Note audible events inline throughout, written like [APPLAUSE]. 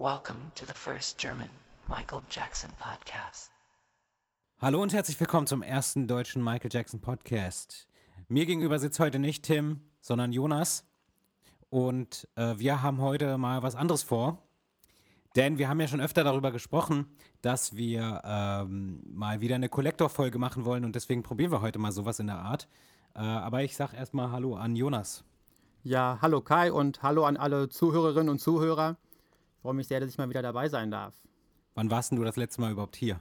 Welcome to the first German Michael Jackson podcast. Hallo und herzlich willkommen zum ersten deutschen Michael Jackson Podcast. Mir gegenüber sitzt heute nicht Tim, sondern Jonas. Und äh, wir haben heute mal was anderes vor. Denn wir haben ja schon öfter darüber gesprochen, dass wir ähm, mal wieder eine Kollektorfolge machen wollen und deswegen probieren wir heute mal sowas in der Art. Äh, aber ich sag erstmal Hallo an Jonas. Ja, hallo Kai und hallo an alle Zuhörerinnen und Zuhörer. Ich freue mich sehr, dass ich mal wieder dabei sein darf. Wann warst denn du das letzte Mal überhaupt hier?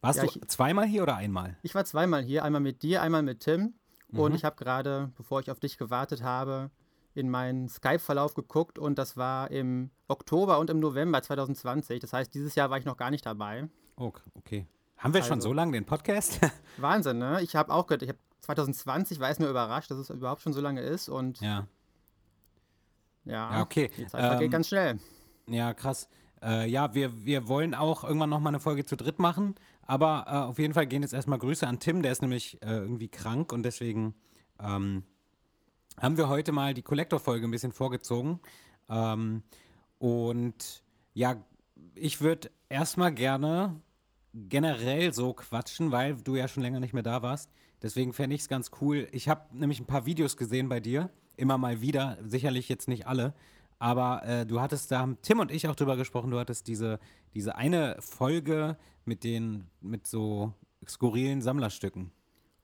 Warst Ja, du ich- zweimal hier oder einmal? Ich war zweimal hier, einmal mit dir, einmal mit Tim. Mhm. Und ich habe gerade, bevor ich auf dich gewartet habe, in meinen Skype-Verlauf geguckt und das war im Oktober und im November 2020. Das heißt, dieses Jahr war ich noch gar nicht dabei. Oh, okay. Haben wir schon Also- so lange den Podcast? [LAUGHS] Wahnsinn, ne? Ich habe auch gedacht, ich habe 2020 war es nur überrascht, dass es überhaupt schon so lange ist und ja, ja. Ja, okay. die Zeit Ähm, ganz schnell. Ja, krass. Äh, ja, wir, wir wollen auch irgendwann nochmal eine Folge zu dritt machen. Aber äh, auf jeden Fall gehen jetzt erstmal Grüße an Tim, der ist nämlich äh, irgendwie krank und deswegen ähm, haben wir heute mal die Kollektorfolge ein bisschen vorgezogen. Ähm, und ja, ich würde erstmal gerne generell so quatschen, weil du ja schon länger nicht mehr da warst. Deswegen fände ich es ganz cool. Ich habe nämlich ein paar Videos gesehen bei dir, immer mal wieder, sicherlich jetzt nicht alle. Aber äh, du hattest, da haben Tim und ich auch drüber gesprochen, du hattest diese, diese eine Folge mit den, mit so skurrilen Sammlerstücken.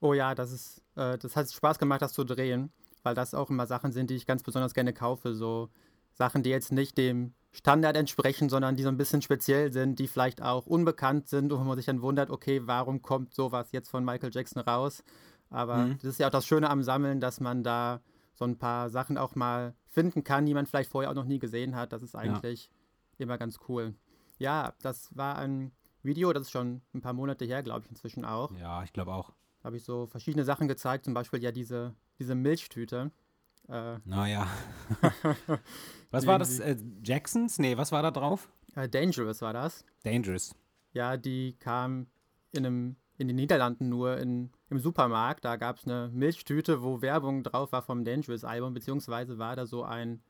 Oh ja, das ist, äh, das hat Spaß gemacht, das zu drehen, weil das auch immer Sachen sind, die ich ganz besonders gerne kaufe. So Sachen, die jetzt nicht dem Standard entsprechen, sondern die so ein bisschen speziell sind, die vielleicht auch unbekannt sind und wo man sich dann wundert, okay, warum kommt sowas jetzt von Michael Jackson raus? Aber Mhm. das ist ja auch das Schöne am Sammeln, dass man da so ein paar Sachen auch mal finden kann, die man vielleicht vorher auch noch nie gesehen hat. Das ist eigentlich immer ganz cool. Ja, das war ein Video, das ist schon ein paar Monate her, glaube ich, inzwischen auch Ja, ich glaube auch. habe ich so verschiedene Sachen gezeigt, zum Beispiel ja diese, diese Milchtüte. Äh, Naja. [LAUGHS] was war das? Äh, Jacksons? Nee, was war da drauf? äh, Dangerous war das. Dangerous. Ja, die kam in, einem, in den Niederlanden nur in, im Supermarkt. Da gab es eine Milchtüte, wo Werbung drauf war vom Dangerous-Album, beziehungsweise war da so ein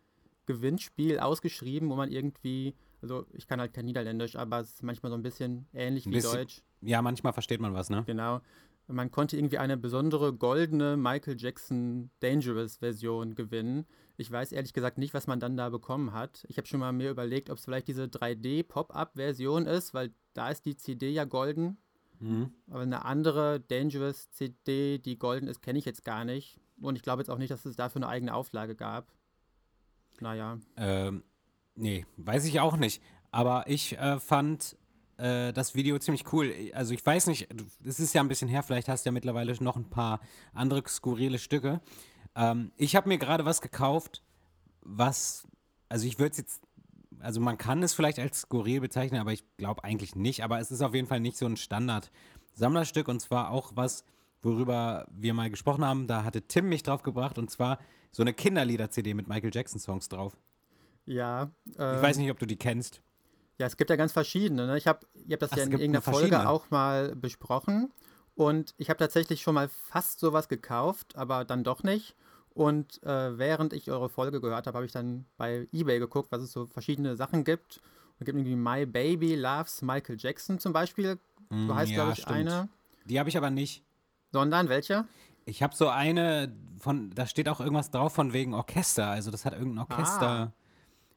Gewinnspiel ausgeschrieben, wo man irgendwie, also ich kann halt kein Niederländisch, aber es ist manchmal so ein bisschen ähnlich Ein wie bisschen. Deutsch. Ja, manchmal versteht man was, ne? Genau. Man konnte irgendwie eine besondere goldene Michael Jackson Dangerous Version gewinnen. Ich weiß ehrlich gesagt nicht, was man dann da bekommen hat. Ich habe schon mal mir überlegt, ob es vielleicht diese 3D Pop-up Version ist, weil da ist die CD ja golden. Mhm. Aber eine andere Dangerous CD, die golden ist, kenne ich jetzt gar nicht. Und ich glaube jetzt auch nicht, dass es dafür eine eigene Auflage gab. Naja. Ähm, nee, weiß ich auch nicht. Aber ich äh, fand äh, das Video ziemlich cool. Also ich weiß nicht, es ist ja ein bisschen her, vielleicht hast du ja mittlerweile noch ein paar andere skurrile Stücke. Ähm, ich habe mir gerade was gekauft, was, also ich würde es jetzt, also man kann es vielleicht als skurril bezeichnen, aber ich glaube eigentlich nicht. Aber es ist auf jeden Fall nicht so ein Standard-Sammlerstück und zwar auch was, worüber wir mal gesprochen haben. Da hatte Tim mich drauf gebracht und zwar so eine Kinderlieder-CD mit Michael Jackson-Songs drauf. Ja. Ich ähm, weiß nicht, ob du die kennst. Ja, es gibt ja ganz verschiedene. Ne? Ich habe ihr habt das Ach, ja in irgendeiner Folge auch mal besprochen. Und ich habe tatsächlich schon mal fast sowas gekauft, aber dann doch nicht. Und äh, während ich eure Folge gehört habe, habe ich dann bei eBay geguckt, was es so verschiedene Sachen gibt. Es gibt irgendwie My Baby Loves Michael Jackson zum Beispiel. Mm, So heißt, ja, glaube ich, stimmt. eine. Die habe ich aber nicht. Sondern welche? Ich habe so eine von, da steht auch irgendwas drauf von wegen Orchester. Also das hat irgendein Orchester Ah.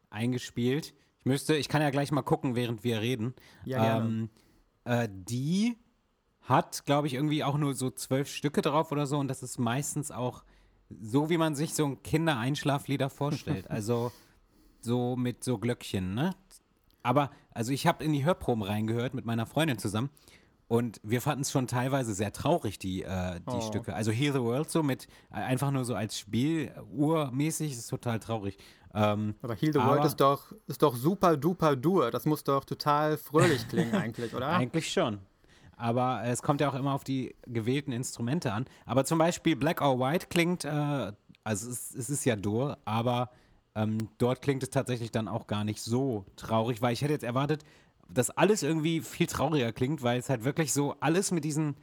eingespielt. Ich müsste, ich kann ja gleich mal gucken, während wir reden. Ja. Ähm, äh, die hat, glaube ich, irgendwie auch nur so zwölf Stücke drauf oder so. Und das ist meistens auch so, wie man sich so ein Kindereinschlaflieder vorstellt. [LAUGHS] also so mit so Glöckchen, ne? Aber, also ich habe in die Hörproben reingehört mit meiner Freundin zusammen. Und wir fanden es schon teilweise sehr traurig, die, äh, die Oh. Stücke. Also Heal the World so mit äh, einfach nur so als Spiel urmäßig ist total traurig. Ähm, Aber Heal the Aber- World ist doch, ist doch super duper dur. Das muss doch total fröhlich klingen eigentlich, oder? [LAUGHS] Eigentlich schon. Aber es kommt ja auch immer auf die gewählten Instrumente an. Aber zum Beispiel Black or White klingt, äh, also es, es ist ja Dur, aber ähm, dort klingt es tatsächlich dann auch gar nicht so traurig, weil ich hätte jetzt erwartet, dass alles irgendwie viel trauriger klingt, weil es halt wirklich so alles mit diesen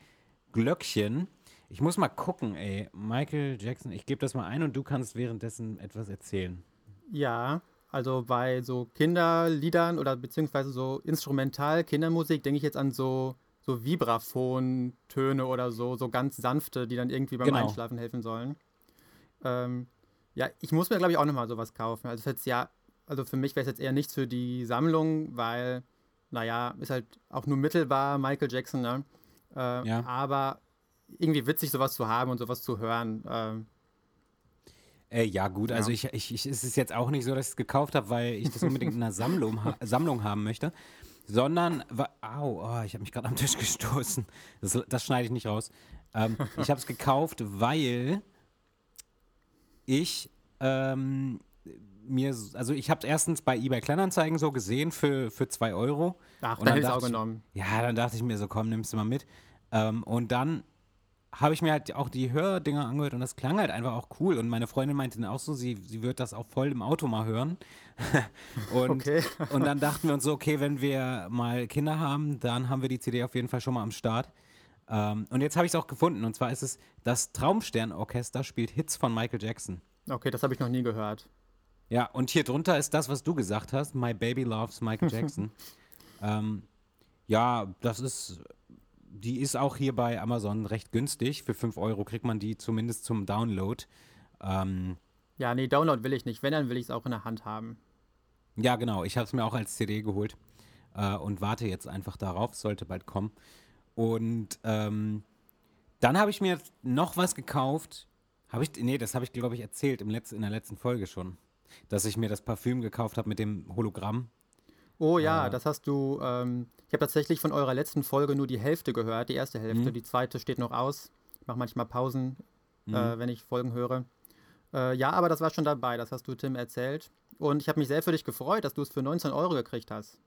Glöckchen. Ich muss mal gucken, ey. Michael Jackson, ich gebe das mal ein und du kannst währenddessen etwas erzählen. Ja, Also bei so Kinderliedern oder beziehungsweise so instrumental Kindermusik denke ich jetzt an so, so Vibraphon-Töne oder so, so ganz sanfte, die dann irgendwie beim Genau. Einschlafen helfen sollen. Ähm, ja, ich muss mir, glaube ich, auch nochmal sowas kaufen. Also, jetzt ja, also für mich wäre es jetzt eher nichts für die Sammlung, weil, naja, ist halt auch nur mittelbar Michael Jackson, ne? Äh, Ja. Aber irgendwie witzig, sowas zu haben und sowas zu hören. Ähm, Äh, ja, gut, also Ja. ich, ich, ich, es ist jetzt auch nicht so, dass ich es gekauft habe, weil ich das unbedingt in einer Sammlung, ha Sammlung haben möchte, sondern, au, oh, ich habe mich gerade am Tisch gestoßen. Das, das schneide ich nicht raus. Ähm, ich habe es gekauft, weil ich ähm, mir, also ich habe es erstens bei eBay Kleinanzeigen so gesehen für, für 2 Euro. ach, Und dann dann hätte ich es auch genommen. Ja, dann dachte ich mir so, komm, nimmst du mal mit. Ähm, und dann habe ich mir halt auch die Hördinger angehört und das klang halt einfach auch cool. Und meine Freundin meinte dann auch so, sie, sie wird das auch voll im Auto mal hören. [LAUGHS] und, Okay. und dann dachten wir uns so, okay, wenn wir mal Kinder haben, dann haben wir die CD auf jeden Fall schon mal am Start. Ähm, und jetzt habe ich es auch gefunden. Und zwar ist es, das Traumstern-Orchester spielt Hits von Michael Jackson. Okay, das habe ich noch nie gehört. Ja, und hier drunter ist das, was du gesagt hast. My Baby Loves Michael [LAUGHS] Jackson. ähm, ja, das ist, die ist auch hier bei Amazon recht günstig. Für 5 Euro kriegt man die zumindest zum Download. Ähm, Ja, nee, Download will ich nicht. Wenn, dann will ich es auch in der Hand haben. ja, genau. Ich habe es mir auch als CD geholt äh, und warte jetzt einfach darauf. Sollte bald kommen. Und ähm, dann habe ich mir noch was gekauft. Habe ich, nee, das habe ich, glaube ich, erzählt im Letz-, in der letzten Folge schon. Dass ich mir das Parfüm gekauft habe mit dem Hologramm. Oh ja, Äh. das hast du. Ähm, ich habe tatsächlich von eurer letzten Folge nur die Hälfte gehört, die erste Hälfte. Mhm. Die zweite steht noch aus. Ich mache manchmal Pausen, Mhm. äh, wenn ich Folgen höre. Äh, ja, aber das war schon dabei, das hast du Tim erzählt. Und ich habe mich sehr für dich gefreut, dass du es für 19 Euro gekriegt hast.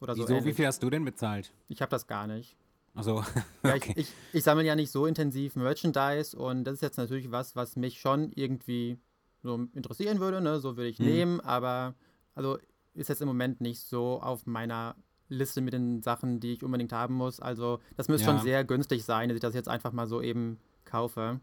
Oder so. Wieso, wie ähnlich. viel hast du denn bezahlt? Ich habe das gar nicht. Also, [LAUGHS] Ja, okay. ich, ich, ich sammle ja nicht so intensiv Merchandise und das ist jetzt natürlich was, was mich schon irgendwie so interessieren würde, ne? So würde ich Mhm. nehmen, aber also ist jetzt im Moment nicht so auf meiner Liste mit den Sachen, die ich unbedingt haben muss. Also das müsste Ja. schon sehr günstig sein, dass ich das jetzt einfach mal so eben kaufe.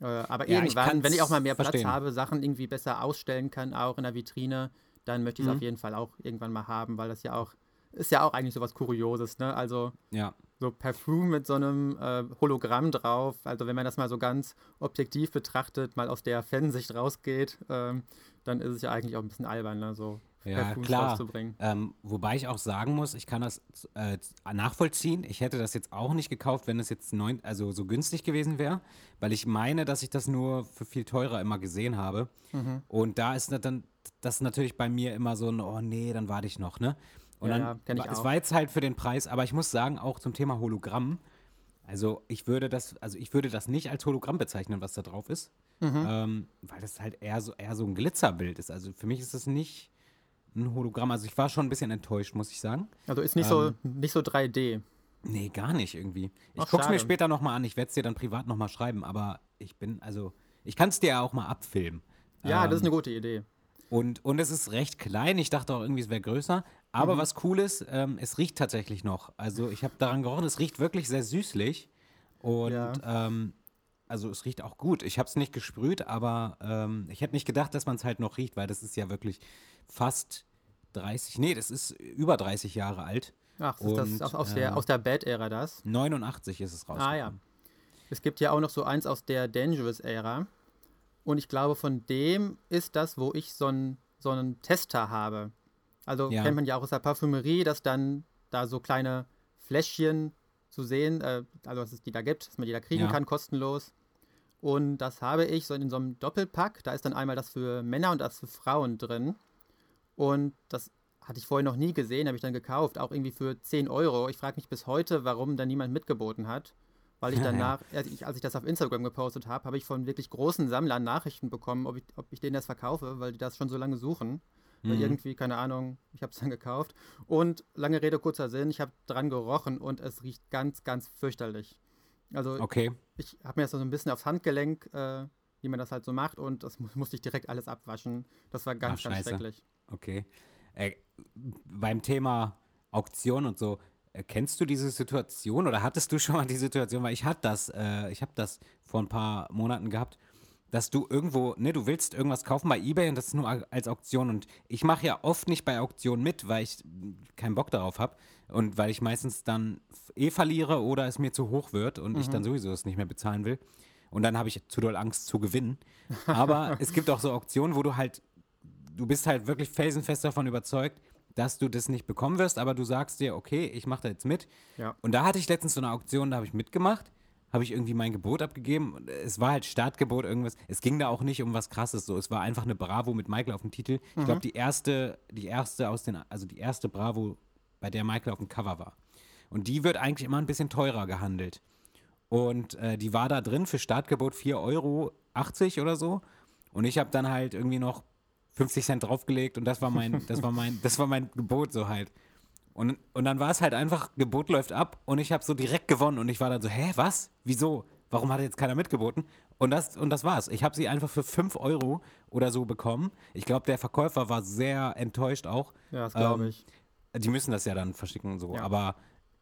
Äh, aber Ja, ich irgendwann, wenn ich auch mal mehr kann's Platz verstehen. habe, Sachen irgendwie besser ausstellen kann, auch in der Vitrine, dann möchte ich es Mhm. auf jeden Fall auch irgendwann mal haben, weil das ja auch, ist ja auch eigentlich so was Kurioses, ne? Also ja. so Parfüm mit so einem äh, Hologramm drauf. Also wenn man das mal so ganz objektiv betrachtet, mal aus der Fansicht rausgeht, ähm, dann ist es ja eigentlich auch ein bisschen albern, ne? so Ja, klar. Ähm, wobei ich auch sagen muss, ich kann das äh, nachvollziehen. Ich hätte das jetzt auch nicht gekauft, wenn es jetzt neun, also so günstig gewesen wäre, weil ich meine, dass ich das nur für viel teurer immer gesehen habe. Mhm. Und da ist dann das natürlich bei mir immer so ein, oh nee, dann warte ich noch, ne? Und Ja, dann, ich es auch. war jetzt halt für den Preis, aber ich muss sagen, auch zum Thema Hologramm, also ich würde das, also ich würde das nicht als Hologramm bezeichnen, was da drauf ist, Mhm. ähm, weil das halt eher so, eher so ein Glitzerbild ist. Also für mich ist das nicht ein Hologramm. Also ich war schon ein bisschen enttäuscht, muss ich sagen. Also ist nicht, so, ähm, nicht so 3D. Nee, gar nicht irgendwie. Ich Ach, guck's mir schade. später nochmal an. Ich werde es dir dann privat nochmal schreiben, aber ich bin, also, ich kann es dir ja auch mal abfilmen. Ja, das ist Ähm, eine gute Idee. und, und es ist recht klein. Ich dachte auch irgendwie, es wäre größer. Aber Mhm. was cool ist, ähm, es riecht tatsächlich noch. Also ich habe daran gerochen, es riecht wirklich sehr süßlich. Und Ja. ähm, also es riecht auch gut. Ich habe es nicht gesprüht, aber ähm, ich hätte nicht gedacht, dass man es halt noch riecht, weil das ist ja wirklich fast 30, nee, das ist über 30 Jahre alt. Ach, ist das und, aus, aus, äh, der, aus der Bad-Ära das? 89 ist es rausgekommen. Ah ja. Es gibt ja auch noch so eins aus der Dangerous-Ära. Und ich glaube, von dem ist das, wo ich so einen so einen Tester habe. Also Ja. kennt man ja auch aus der Parfümerie, dass dann da so kleine Fläschchen zu sehen, äh, also dass es die da gibt, dass man die da kriegen Ja. kann, kostenlos. Und das habe ich so in so einem Doppelpack. Da ist dann einmal das für Männer und das für Frauen drin. Und das hatte ich vorher noch nie gesehen, habe ich dann gekauft, auch irgendwie für 10 Euro. Ich frage mich bis heute, warum da niemand mitgeboten hat. Weil ich [LAUGHS] danach, als ich, als ich das auf Instagram gepostet habe, habe ich von wirklich großen Sammlern Nachrichten bekommen, ob ich, ob ich denen das verkaufe, weil die das schon so lange suchen. Weil Mhm. irgendwie, keine Ahnung, ich habe es dann gekauft. Und lange Rede, kurzer Sinn, ich habe dran gerochen und es riecht ganz, ganz fürchterlich. Also Okay. ich habe mir das so ein bisschen aufs Handgelenk, äh, wie man das halt so macht, und das mu- musste ich direkt alles abwaschen. Das war ganz, Ach, ganz schrecklich. Okay. Äh, beim Thema Auktion und so, äh, kennst du diese Situation oder hattest du schon mal die Situation, weil ich hatte das, äh, ich habe das vor ein paar Monaten gehabt, dass du irgendwo, ne, du willst irgendwas kaufen bei eBay und das ist nur als Auktion und ich mache ja oft nicht bei Auktionen mit, weil ich keinen Bock darauf habe und weil ich meistens dann eh verliere oder es mir zu hoch wird und ich dann sowieso es nicht mehr bezahlen will und dann habe ich zu doll Angst zu gewinnen. Aber [LAUGHS] es gibt auch so Auktionen, wo du halt, du bist halt wirklich felsenfest davon überzeugt, dass du das nicht bekommen wirst, aber du sagst dir, okay, ich mache da jetzt mit. Ja. Und da hatte ich letztens so eine Auktion, da habe ich mitgemacht, habe ich irgendwie mein Gebot abgegeben. Es war halt Startgebot, irgendwas. Es ging da auch nicht um was krasses so. Es war einfach eine Bravo mit Michael auf dem Titel. Ich glaube, die erste, die erste aus den, also die erste Bravo, bei der Michael auf dem Cover war. Und die wird eigentlich immer ein bisschen teurer gehandelt. Und äh, die war da drin für Startgebot 4,80 Euro oder so. Und ich habe dann halt irgendwie noch 50 Cent draufgelegt und das war mein, das war mein, das war mein Gebot so halt. Und, und dann war es halt einfach, Gebot läuft ab und ich habe so direkt gewonnen und ich war dann so, hä, was? Wieso? Warum hat jetzt keiner mitgeboten? Und das, und das war's. Ich habe sie einfach für 5 Euro oder so bekommen. Ich glaube, der Verkäufer war sehr enttäuscht auch. Ja, das glaube Ähm, ich. Die müssen das ja dann verschicken und so. Ja. Aber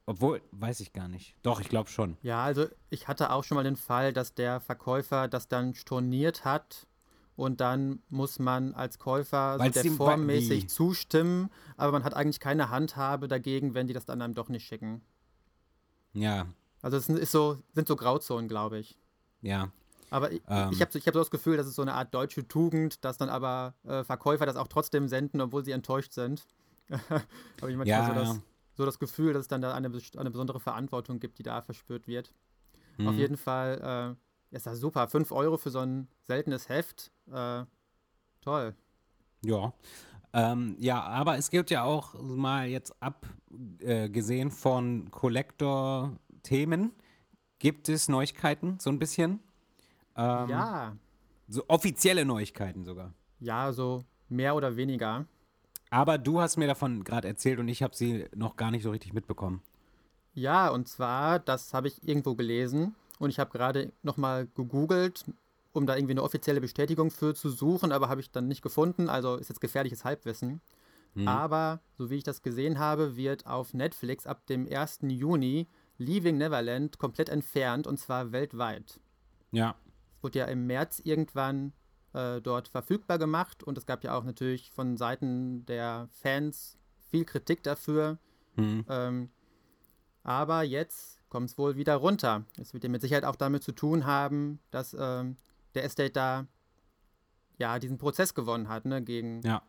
obwohl, weiß ich gar nicht. Doch, ich glaube schon. Ja, also ich hatte auch schon mal den Fall, dass der Verkäufer das dann storniert hat und dann muss man als Käufer so der ihm- Form wie? mäßig zustimmen, aber man hat eigentlich keine Handhabe dagegen, wenn die das dann einem doch nicht schicken. Ja, Also es ist so, sind so Grauzonen, glaube ich. ja. Aber ich, Ähm. ich habe so, ich hab so das Gefühl, das ist so eine Art deutsche Tugend, dass dann aber äh, Verkäufer das auch trotzdem senden, obwohl sie enttäuscht sind. [LAUGHS] habe ich manchmal Ja, so, das, so das Gefühl, dass es dann da eine, eine besondere Verantwortung gibt, die da verspürt wird. Mhm. Auf jeden Fall äh, ist das super. 5 Euro für so ein seltenes Heft. Äh, toll. Ja. Ähm, ja, aber es gibt ja auch mal jetzt abgesehen von Collector-Themen, gibt es Neuigkeiten, so ein bisschen. Ähm, ja, So offizielle Neuigkeiten sogar. ja, so mehr oder weniger. Aber du hast mir davon gerade erzählt und ich habe sie noch gar nicht so richtig mitbekommen. Ja, und zwar, das habe ich irgendwo gelesen und ich habe gerade nochmal gegoogelt, um da irgendwie eine offizielle Bestätigung für zu suchen, aber habe ich dann nicht gefunden. Also ist jetzt gefährliches Halbwissen. Hm. Aber so wie ich das gesehen habe, wird auf Netflix ab dem 1. Juni Leaving Neverland komplett entfernt und zwar weltweit. Ja. Es wurde ja im März irgendwann äh, dort verfügbar gemacht und es gab ja auch natürlich von Seiten der Fans viel Kritik dafür. Hm. Ähm, aber jetzt kommt es wohl wieder runter. Es wird ja mit Sicherheit auch damit zu tun haben, dass ähm, der Estate da ja diesen Prozess gewonnen hat, ne, gegen Ja.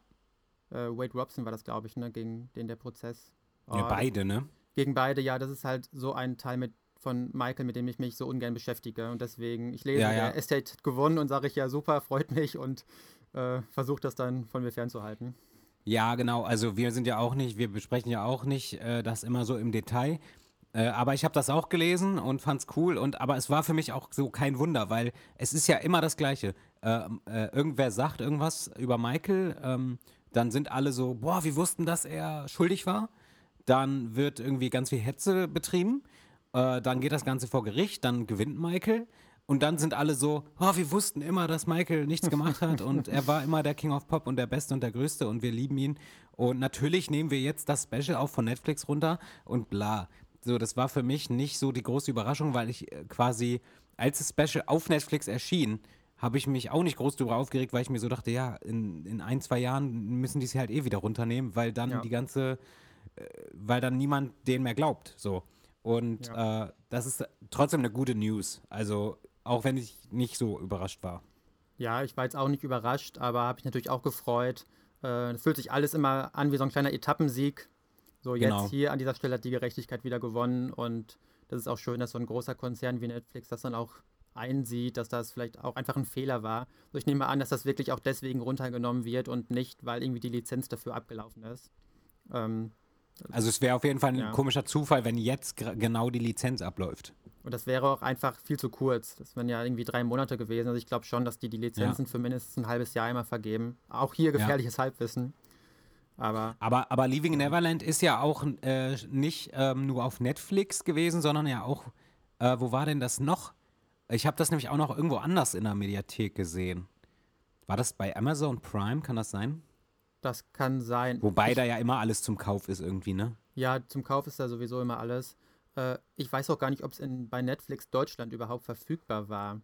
äh, Wade Robson war das, glaube ich, ne, gegen den der Prozess. ja, Oh, beide, ne? Gegen beide, ja, das ist halt so ein Teil mit von Michael, mit dem ich mich so ungern beschäftige. Und deswegen, ich lese, Ja, ja. der Estate hat gewonnen und sage ich, ja, super, freut mich und äh, versuche das dann von mir fernzuhalten. Ja, genau. Also wir sind ja auch nicht, wir besprechen ja auch nicht äh, das immer so im Detail. Äh, aber ich habe das auch gelesen und fand's cool. Und aber es war für mich auch so kein Wunder, weil es ist ja immer das Gleiche. Ähm, äh, irgendwer sagt irgendwas über Michael, ähm, dann sind alle so, boah, wir wussten, dass er schuldig war. Dann wird irgendwie ganz viel Hetze betrieben. Äh, dann geht das Ganze vor Gericht, dann gewinnt Michael. Und dann sind alle so, oh, wir wussten immer, dass Michael nichts gemacht hat [LAUGHS] und er war immer der King of Pop und der Beste und der Größte und wir lieben ihn. Und natürlich nehmen wir jetzt das Special auch von Netflix runter und bla. So, das war für mich nicht so die große Überraschung, weil ich äh, quasi, als das Special auf Netflix erschien, habe ich mich auch nicht groß darüber aufgeregt, weil ich mir so dachte, ja, in, in ein, zwei Jahren müssen die es halt eh wieder runternehmen, weil dann Ja. die ganze, äh, weil dann niemand denen mehr glaubt. So. Und äh, das ist trotzdem eine gute News. Also, auch wenn ich nicht so überrascht war. Ja, ich war jetzt auch nicht überrascht, aber habe ich natürlich auch gefreut. Äh, Es fühlt sich alles immer an wie so ein kleiner Etappensieg. So, jetzt Genau. hier an dieser Stelle hat die Gerechtigkeit wieder gewonnen und das ist auch schön, dass so ein großer Konzern wie Netflix das dann auch einsieht, dass das vielleicht auch einfach ein Fehler war. So, ich nehme an, dass das wirklich auch deswegen runtergenommen wird und nicht, weil irgendwie die Lizenz dafür abgelaufen ist. Ähm, Also, es wäre auf jeden Fall ein Ja. komischer Zufall, wenn jetzt genau die Lizenz abläuft. Und das wäre auch einfach viel zu kurz. Das wären ja irgendwie drei Monate gewesen. Also ich glaube schon, dass die die Lizenzen für mindestens ein halbes Jahr immer vergeben. Auch hier gefährliches Halbwissen. Aber Aber, aber Leaving Neverland ist ja auch äh, nicht ähm, nur auf Netflix gewesen, sondern ja auch, äh, wo war denn das noch? Ich habe das nämlich auch noch irgendwo anders in der Mediathek gesehen. War das bei Amazon Prime, kann das sein? Das kann sein. Wobei da ja immer alles zum Kauf ist irgendwie, ne? Ja, zum Kauf ist da sowieso immer alles. Äh, ich weiß auch gar nicht, ob es bei Netflix Deutschland überhaupt verfügbar war.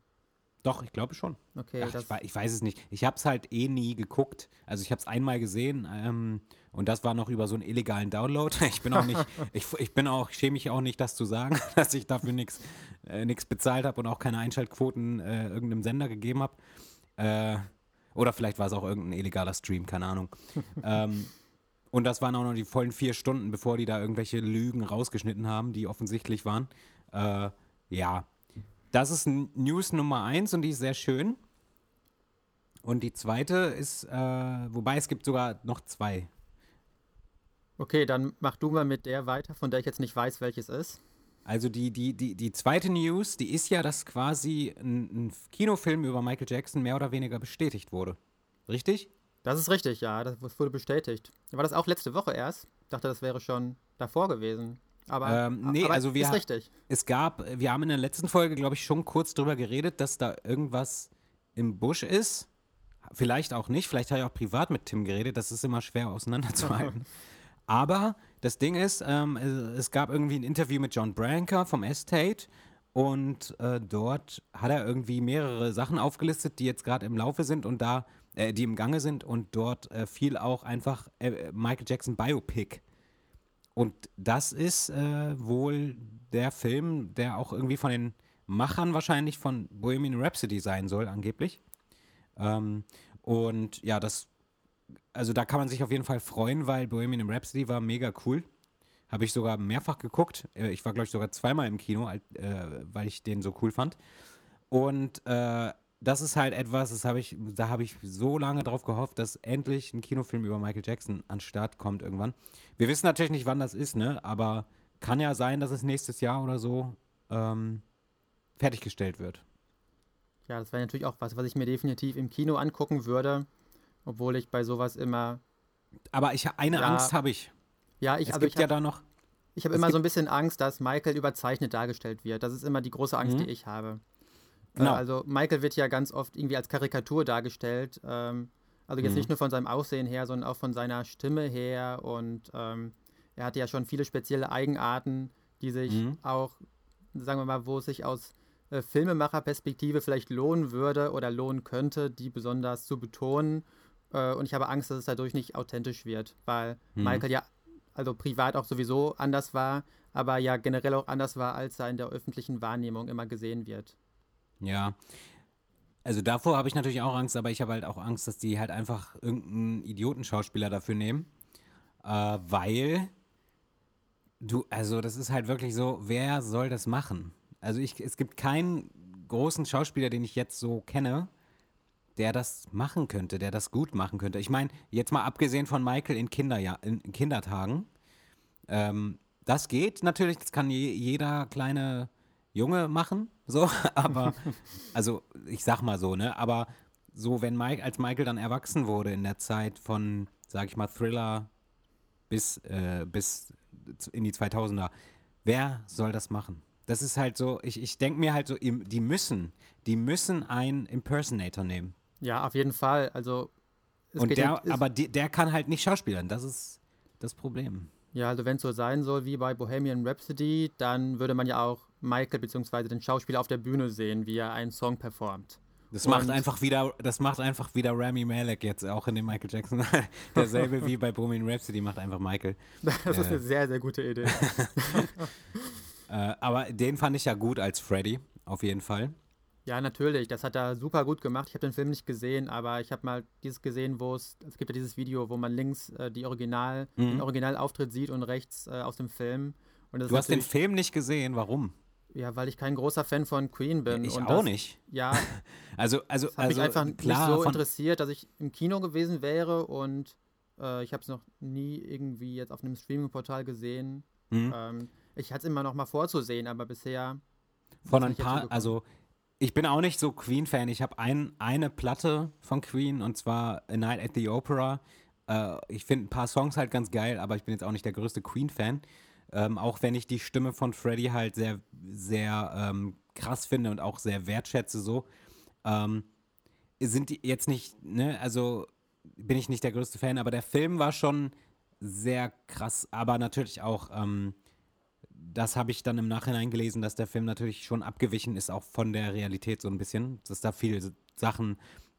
Doch, ich glaube schon. Okay, Ach, das, ich, ich weiß es nicht. Ich habe es halt eh nie geguckt. Also ich habe es einmal gesehen ähm, und das war noch über so einen illegalen Download. [LAUGHS] Ich bin auch nicht, [LAUGHS] ich, ich bin auch, schäme mich auch nicht, das zu sagen, [LAUGHS] dass ich dafür nichts äh, nix bezahlt habe und auch keine Einschaltquoten äh, irgendeinem Sender gegeben habe. Äh, oder vielleicht war es auch irgendein illegaler Stream, keine Ahnung. [LAUGHS] ähm, und das waren auch noch die vollen vier Stunden, bevor die da irgendwelche Lügen rausgeschnitten haben, die offensichtlich waren. Äh, ja, das ist News Nummer eins und die ist sehr schön. Und die zweite ist, äh, wobei es gibt sogar noch zwei. okay, dann mach du mal mit der weiter, von der ich jetzt nicht weiß, welches ist. Also die, die, die, die zweite News, die ist ja, dass quasi ein, ein Kinofilm über Michael Jackson mehr oder weniger bestätigt wurde. Richtig? Das ist richtig, ja, das wurde bestätigt. War das auch letzte Woche erst? Ich dachte, das wäre schon davor gewesen. Aber, Ähm, nee, aber also wir ist richtig. Es gab, wir haben in der letzten Folge, glaube ich, schon kurz drüber geredet, dass da irgendwas im Busch ist. Vielleicht auch nicht, vielleicht habe ich auch privat mit Tim geredet, das ist immer schwer auseinanderzuhalten. [LAUGHS] Aber das Ding ist, ähm, es, gab irgendwie ein Interview mit John Branker vom Estate und äh, dort hat er irgendwie mehrere Sachen aufgelistet, die jetzt gerade im Laufe sind und da, äh, die im Gange sind und dort äh, fiel auch einfach äh, Michael Jackson Biopic. Und das ist äh, wohl der Film, der auch irgendwie von den Machern wahrscheinlich von Bohemian Rhapsody sein soll, angeblich. Ähm, und ja, das, also da kann man sich auf jeden Fall freuen, weil Bohemian Rhapsody war mega cool. Habe ich sogar mehrfach geguckt. Äh, Ich war, glaube ich, sogar zweimal im Kino, äh, weil ich den so cool fand. Und äh, das ist halt etwas, das habe ich, da habe ich so lange drauf gehofft, dass endlich ein Kinofilm über Michael Jackson an Start kommt irgendwann. Wir wissen natürlich nicht, wann das ist, ne? Aber kann ja sein, dass es nächstes Jahr oder so ähm, fertiggestellt wird. Ja, das wäre natürlich auch was, was ich mir definitiv im Kino angucken würde, obwohl ich bei sowas immer, Aber ich eine Ja, Angst habe ich. ja, ich, Es also gibt ich ja habe da noch. ich hab es immer so ein bisschen Angst, dass Michael überzeichnet dargestellt wird. Das ist immer die große Angst, Mhm. die ich habe. Genau. Äh, also Michael wird ja ganz oft irgendwie als Karikatur dargestellt. Ähm, also jetzt Mhm. nicht nur von seinem Aussehen her, sondern auch von seiner Stimme her. Und ähm, er hatte ja schon viele spezielle Eigenarten, die sich Mhm. auch, sagen wir mal, wo es sich aus äh, Filmemacherperspektive vielleicht lohnen würde oder lohnen könnte, die besonders zu betonen. Äh, und ich habe Angst, dass es dadurch nicht authentisch wird, weil Mhm. Michael ja also privat auch sowieso anders war, aber ja generell auch anders war, als er in der öffentlichen Wahrnehmung immer gesehen wird. Ja. Also davor habe ich natürlich auch Angst, aber ich habe halt auch Angst, dass die halt einfach irgendeinen Idiotenschauspieler dafür nehmen. Äh, weil du, also das ist halt wirklich so, wer soll das machen? Also ich, es gibt keinen großen Schauspieler, den ich jetzt so kenne, der das machen könnte, der das gut machen könnte. Ich meine, jetzt mal abgesehen von Michael in, Kinderja in, in Kindertagen, ähm, das geht natürlich, das kann je, jeder kleine Junge machen, so, [LAUGHS] aber, [LAUGHS] also ich sag mal so, ne, aber so, wenn Mike, als Michael dann erwachsen wurde in der Zeit von, sag ich mal, Thriller bis, äh, bis in die 2000er, wer soll das machen? Das ist halt so, ich, ich denke mir halt so, die müssen, die müssen einen Impersonator nehmen. Ja, auf jeden Fall. Also es Und der, ja- aber die, der kann halt nicht schauspielern, das ist das Problem. Ja, also wenn es so sein soll wie bei Bohemian Rhapsody, dann würde man ja auch Michael bzw. den Schauspieler auf der Bühne sehen, wie er einen Song performt. Das macht Und- einfach wieder, das macht einfach wieder Rami Malek jetzt auch in dem Michael Jackson. [LAUGHS] Derselbe wie bei Bohemian Rhapsody macht einfach Michael. [LAUGHS] Das ist eine sehr, sehr gute Idee. [LAUGHS] Äh, aber den fand ich ja gut als Freddy, auf jeden Fall. Ja, natürlich, das hat er super gut gemacht. Ich habe den Film nicht gesehen, aber ich habe mal dieses gesehen, wo es, es gibt ja dieses Video, wo man links äh, die Original, Mhm. den Originalauftritt sieht und rechts äh, aus dem Film. Du hast den Film nicht gesehen, warum? Ja, weil ich kein großer Fan von Queen bin. ich und auch das, nicht. Ja, [LAUGHS] Also, also, Das hat also mich einfach klar, nicht so interessiert, dass ich im Kino gewesen wäre und äh, ich habe es noch nie irgendwie jetzt auf einem Streaming-Portal gesehen. hm, Ähm, ich hatte es immer noch mal vorzusehen, aber bisher. von ein paar, also ich bin auch nicht so Queen-Fan. Ich habe ein, eine Platte von Queen und zwar A Night at the Opera. Äh, ich finde ein paar Songs halt ganz geil, aber ich bin jetzt auch nicht der größte Queen-Fan. Ähm, auch wenn ich die Stimme von Freddie halt sehr, sehr ähm, krass finde und auch sehr wertschätze so. Ähm, sind die jetzt nicht, ne, also bin ich nicht der größte Fan, aber der Film war schon sehr krass, aber natürlich auch ähm, das habe ich dann im Nachhinein gelesen, dass der Film natürlich schon abgewichen ist, auch von der Realität so ein bisschen, dass da viele Sachen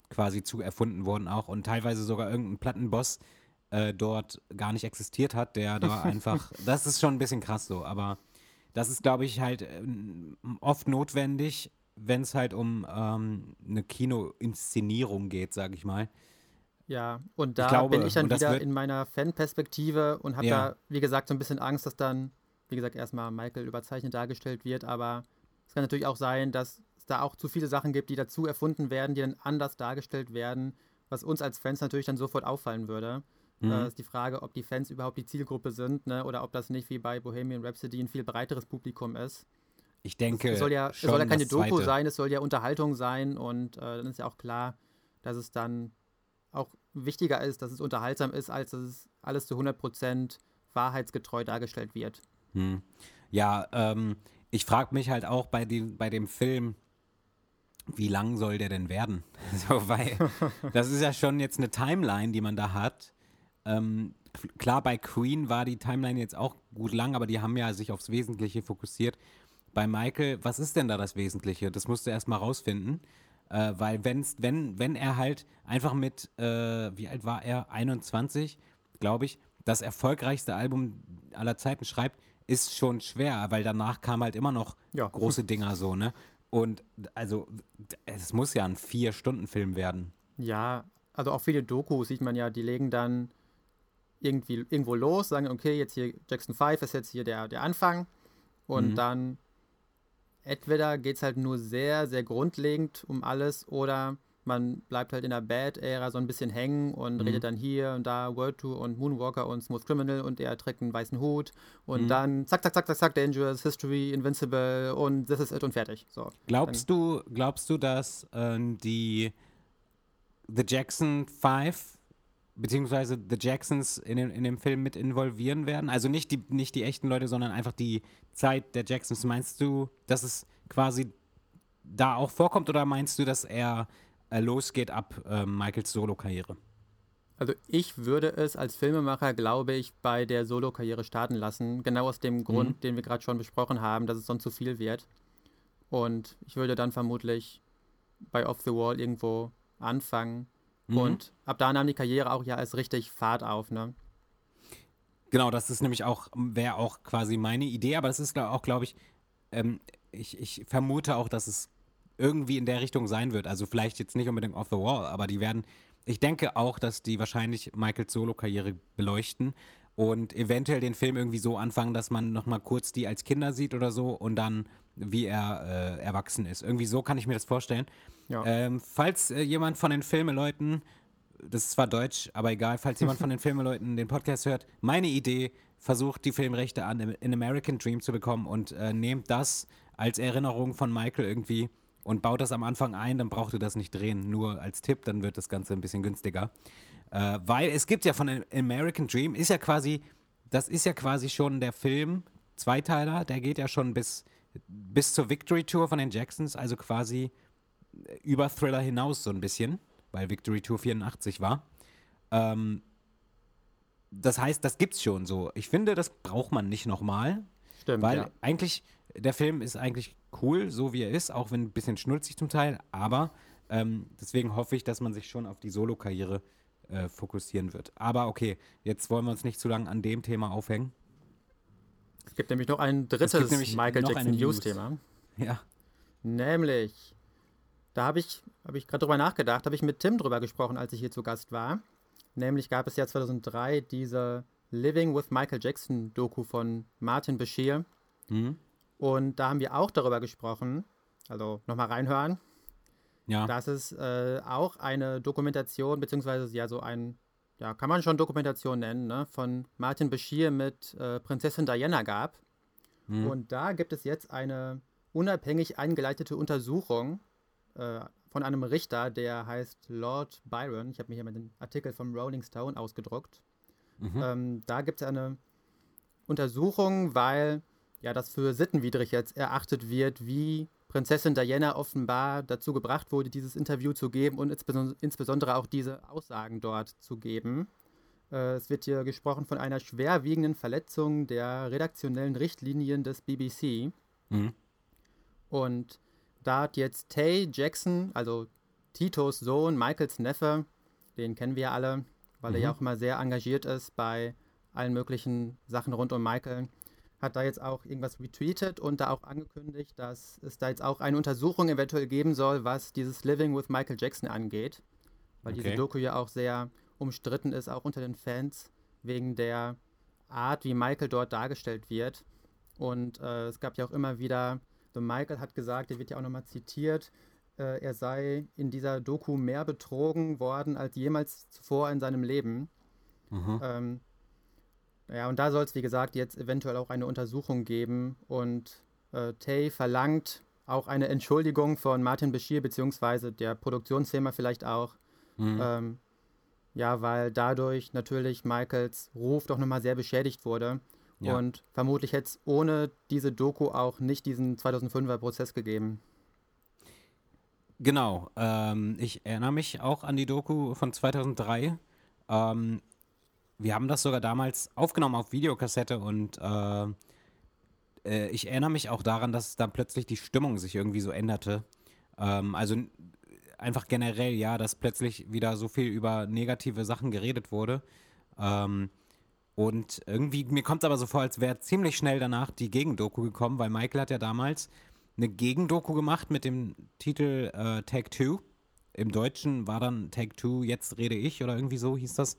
quasi zu erfunden wurden auch und teilweise sogar irgendein Plattenboss äh, dort gar nicht existiert hat, der da [LAUGHS] einfach, das ist schon ein bisschen krass so, aber das ist, glaube ich, halt äh, oft notwendig, wenn es halt um ähm, eine Kinoinszenierung geht, sage ich mal. Ja, und da glaube, bin ich dann wieder in meiner Fanperspektive und habe Ja. da, wie gesagt, so ein bisschen Angst, dass dann, wie gesagt, erstmal Michael überzeichnet dargestellt wird, aber es kann natürlich auch sein, dass es da auch zu viele Sachen gibt, die dazu erfunden werden, die dann anders dargestellt werden, was uns als Fans natürlich dann sofort auffallen würde. Mhm. Äh, ist die Frage, ob die Fans überhaupt die Zielgruppe sind, ne? oder ob das nicht wie bei Bohemian Rhapsody ein viel breiteres Publikum ist. Ich denke, Es soll ja, es schon soll ja keine Doku Zweite. sein, es soll ja Unterhaltung sein und äh, dann ist ja auch klar, dass es dann auch wichtiger ist, dass es unterhaltsam ist, als dass es alles zu 100% wahrheitsgetreu dargestellt wird. Hm. Ja, ähm, ich frage mich halt auch bei dem, bei dem Film, wie lang soll der denn werden? [LAUGHS] So, weil [LAUGHS] das ist ja schon jetzt eine Timeline, die man da hat. Ähm, klar, bei Queen war die Timeline jetzt auch gut lang, aber die haben ja sich aufs Wesentliche fokussiert. Bei Michael, was ist denn da das Wesentliche? Das musst du erst mal rausfinden. Äh, weil wenn's, wenn, wenn er halt einfach mit, äh, wie alt war er? 21, glaube ich, das erfolgreichste Album aller Zeiten schreibt, ist schon schwer, weil danach kam halt immer noch Ja. große [LAUGHS] Dinger so, ne? Und also, es muss ja ein Vier-Stunden-Film werden. Ja, also auch viele Dokus sieht man ja, die legen dann irgendwie irgendwo los, sagen, okay, jetzt hier Jackson 5 ist jetzt hier der, der Anfang und Mhm. dann entweder geht es halt nur sehr, sehr grundlegend um alles oder man bleibt halt in der Bad-Ära so ein bisschen hängen und Mhm. redet dann hier und da World Tour und Moonwalker und Smooth Criminal und er trägt einen weißen Hut und Mhm. dann zack, zack, zack, zack, zack, Dangerous, History, Invincible und This is it und fertig. So. Glaubst du, glaubst du, dass ähm, die The Jackson Five beziehungsweise The Jacksons in, dem- in dem Film mit involvieren werden? Also nicht die, nicht die echten Leute, sondern einfach die Zeit der Jacksons. Meinst du, dass es quasi da auch vorkommt oder meinst du, dass er äh, losgeht ab ähm, Michaels Solo-Karriere? Also ich würde es als Filmemacher, glaube ich, bei der Solo-Karriere starten lassen. Genau aus dem Grund, den wir gerade schon besprochen haben, dass es sonst zu viel wird. Und ich würde dann vermutlich bei Off the Wall irgendwo anfangen. Mhm. Und ab da nahm die Karriere auch ja erst richtig Fahrt auf, ne? Genau, das ist nämlich auch, wäre auch quasi meine Idee, aber das ist auch, glaube ich, ähm, ich, ich vermute auch, dass es irgendwie in der Richtung sein wird. Also vielleicht jetzt nicht unbedingt off the wall, aber die werden, ich denke auch, dass die wahrscheinlich Michaels Solo-Karriere beleuchten und eventuell den Film irgendwie so anfangen, dass man nochmal kurz die als Kinder sieht oder so und dann wie er äh, erwachsen ist. Irgendwie so kann ich mir das vorstellen. Ja. Ähm, falls äh, jemand von den Filmeleuten, das ist zwar Deutsch, aber egal, falls jemand von [LAUGHS] den Filmeleuten den Podcast hört, meine Idee, versucht die Filmrechte an in American Dream zu bekommen und äh, nehmt das als Erinnerung von Michael irgendwie und baut das am Anfang ein, dann braucht ihr das nicht drehen. Nur als Tipp, dann wird das Ganze ein bisschen günstiger. Äh, weil es gibt ja von American Dream, ist ja quasi, das ist ja quasi schon der Film, Zweiteiler, der geht ja schon bis, bis zur Victory Tour von den Jacksons, also quasi über Thriller hinaus so ein bisschen, weil Victory Tour 84 war. Ähm, das heißt, das gibt's schon so. Ich finde, das braucht man nicht nochmal, Stimmt, weil ja. eigentlich, der Film ist eigentlich cool, so wie er ist, auch wenn ein bisschen schnulzig zum Teil, aber ähm, deswegen hoffe ich, dass man sich schon auf die Solo-Karriere äh, fokussieren wird. Aber okay, jetzt wollen wir uns nicht zu lange an dem Thema aufhängen. Es gibt nämlich noch ein drittes nämlich Michael Jackson. News-Thema. Ja. Nämlich, da habe ich, hab ich gerade drüber nachgedacht, habe ich mit Tim drüber gesprochen, als ich hier zu Gast war. Nämlich gab es ja 2003 diese Living with Michael Jackson Doku von Martin Bashir. Mhm. Und da haben wir auch darüber gesprochen, also nochmal reinhören, Ja. dass es äh, auch eine Dokumentation, beziehungsweise ja so ein, ja, kann man schon Dokumentation nennen, ne, von Martin Bashir mit äh, Prinzessin Diana gab. Mhm. Und da gibt es jetzt eine unabhängig eingeleitete Untersuchung äh, von einem Richter, der heißt Lord Byron. Ich habe mir hier mal den Artikel vom Rolling Stone ausgedruckt. Mhm. Ähm, da gibt es eine Untersuchung, weil ja das für sittenwidrig jetzt erachtet wird, wie Prinzessin Diana offenbar dazu gebracht wurde, dieses Interview zu geben und insbeson- insbesondere auch diese Aussagen dort zu geben. Äh, es wird hier gesprochen von einer schwerwiegenden Verletzung der redaktionellen Richtlinien des BBC. Mhm. Und da hat jetzt Tay Jackson, also Titos Sohn, Michaels Neffe, den kennen wir ja alle, weil er ja Mhm. auch immer sehr engagiert ist bei allen möglichen Sachen rund um Michael, hat da jetzt auch irgendwas retweetet und da auch angekündigt, dass es da jetzt auch eine Untersuchung eventuell geben soll, was dieses Living with Michael Jackson angeht. Weil diese Okay. Doku ja auch sehr umstritten ist, auch unter den Fans, wegen der Art, wie Michael dort dargestellt wird. Und äh, es gab ja auch immer wieder, The Michael hat gesagt, der wird ja auch nochmal zitiert, äh, er sei in dieser Doku mehr betrogen worden als jemals zuvor in seinem Leben. Mhm. Ähm, ja, und da soll es, wie gesagt, jetzt eventuell auch eine Untersuchung geben. Und äh, Tay verlangt auch eine Entschuldigung von Martin Bashir, beziehungsweise der Produktionsfirma vielleicht auch. Mhm. Ähm, ja, weil dadurch natürlich Michaels Ruf doch nochmal sehr beschädigt wurde. Ja. Und vermutlich hätte es ohne diese Doku auch nicht diesen 2005er Prozess gegeben. Genau, ähm, ich erinnere mich auch an die Doku von 2003. Ähm, wir haben das sogar damals aufgenommen auf Videokassette und äh, äh, ich erinnere mich auch daran, dass dann plötzlich die Stimmung sich irgendwie so änderte. Ähm, also einfach generell, ja, dass plötzlich wieder so viel über negative Sachen geredet wurde. Ähm, und irgendwie, mir kommt es aber so vor, als wäre ziemlich schnell danach die Gegendoku gekommen, weil Michael hat ja damals eine Gegendoku gemacht mit dem Titel äh, Take Two. Im Deutschen war dann Take Two, jetzt rede ich oder irgendwie so hieß das.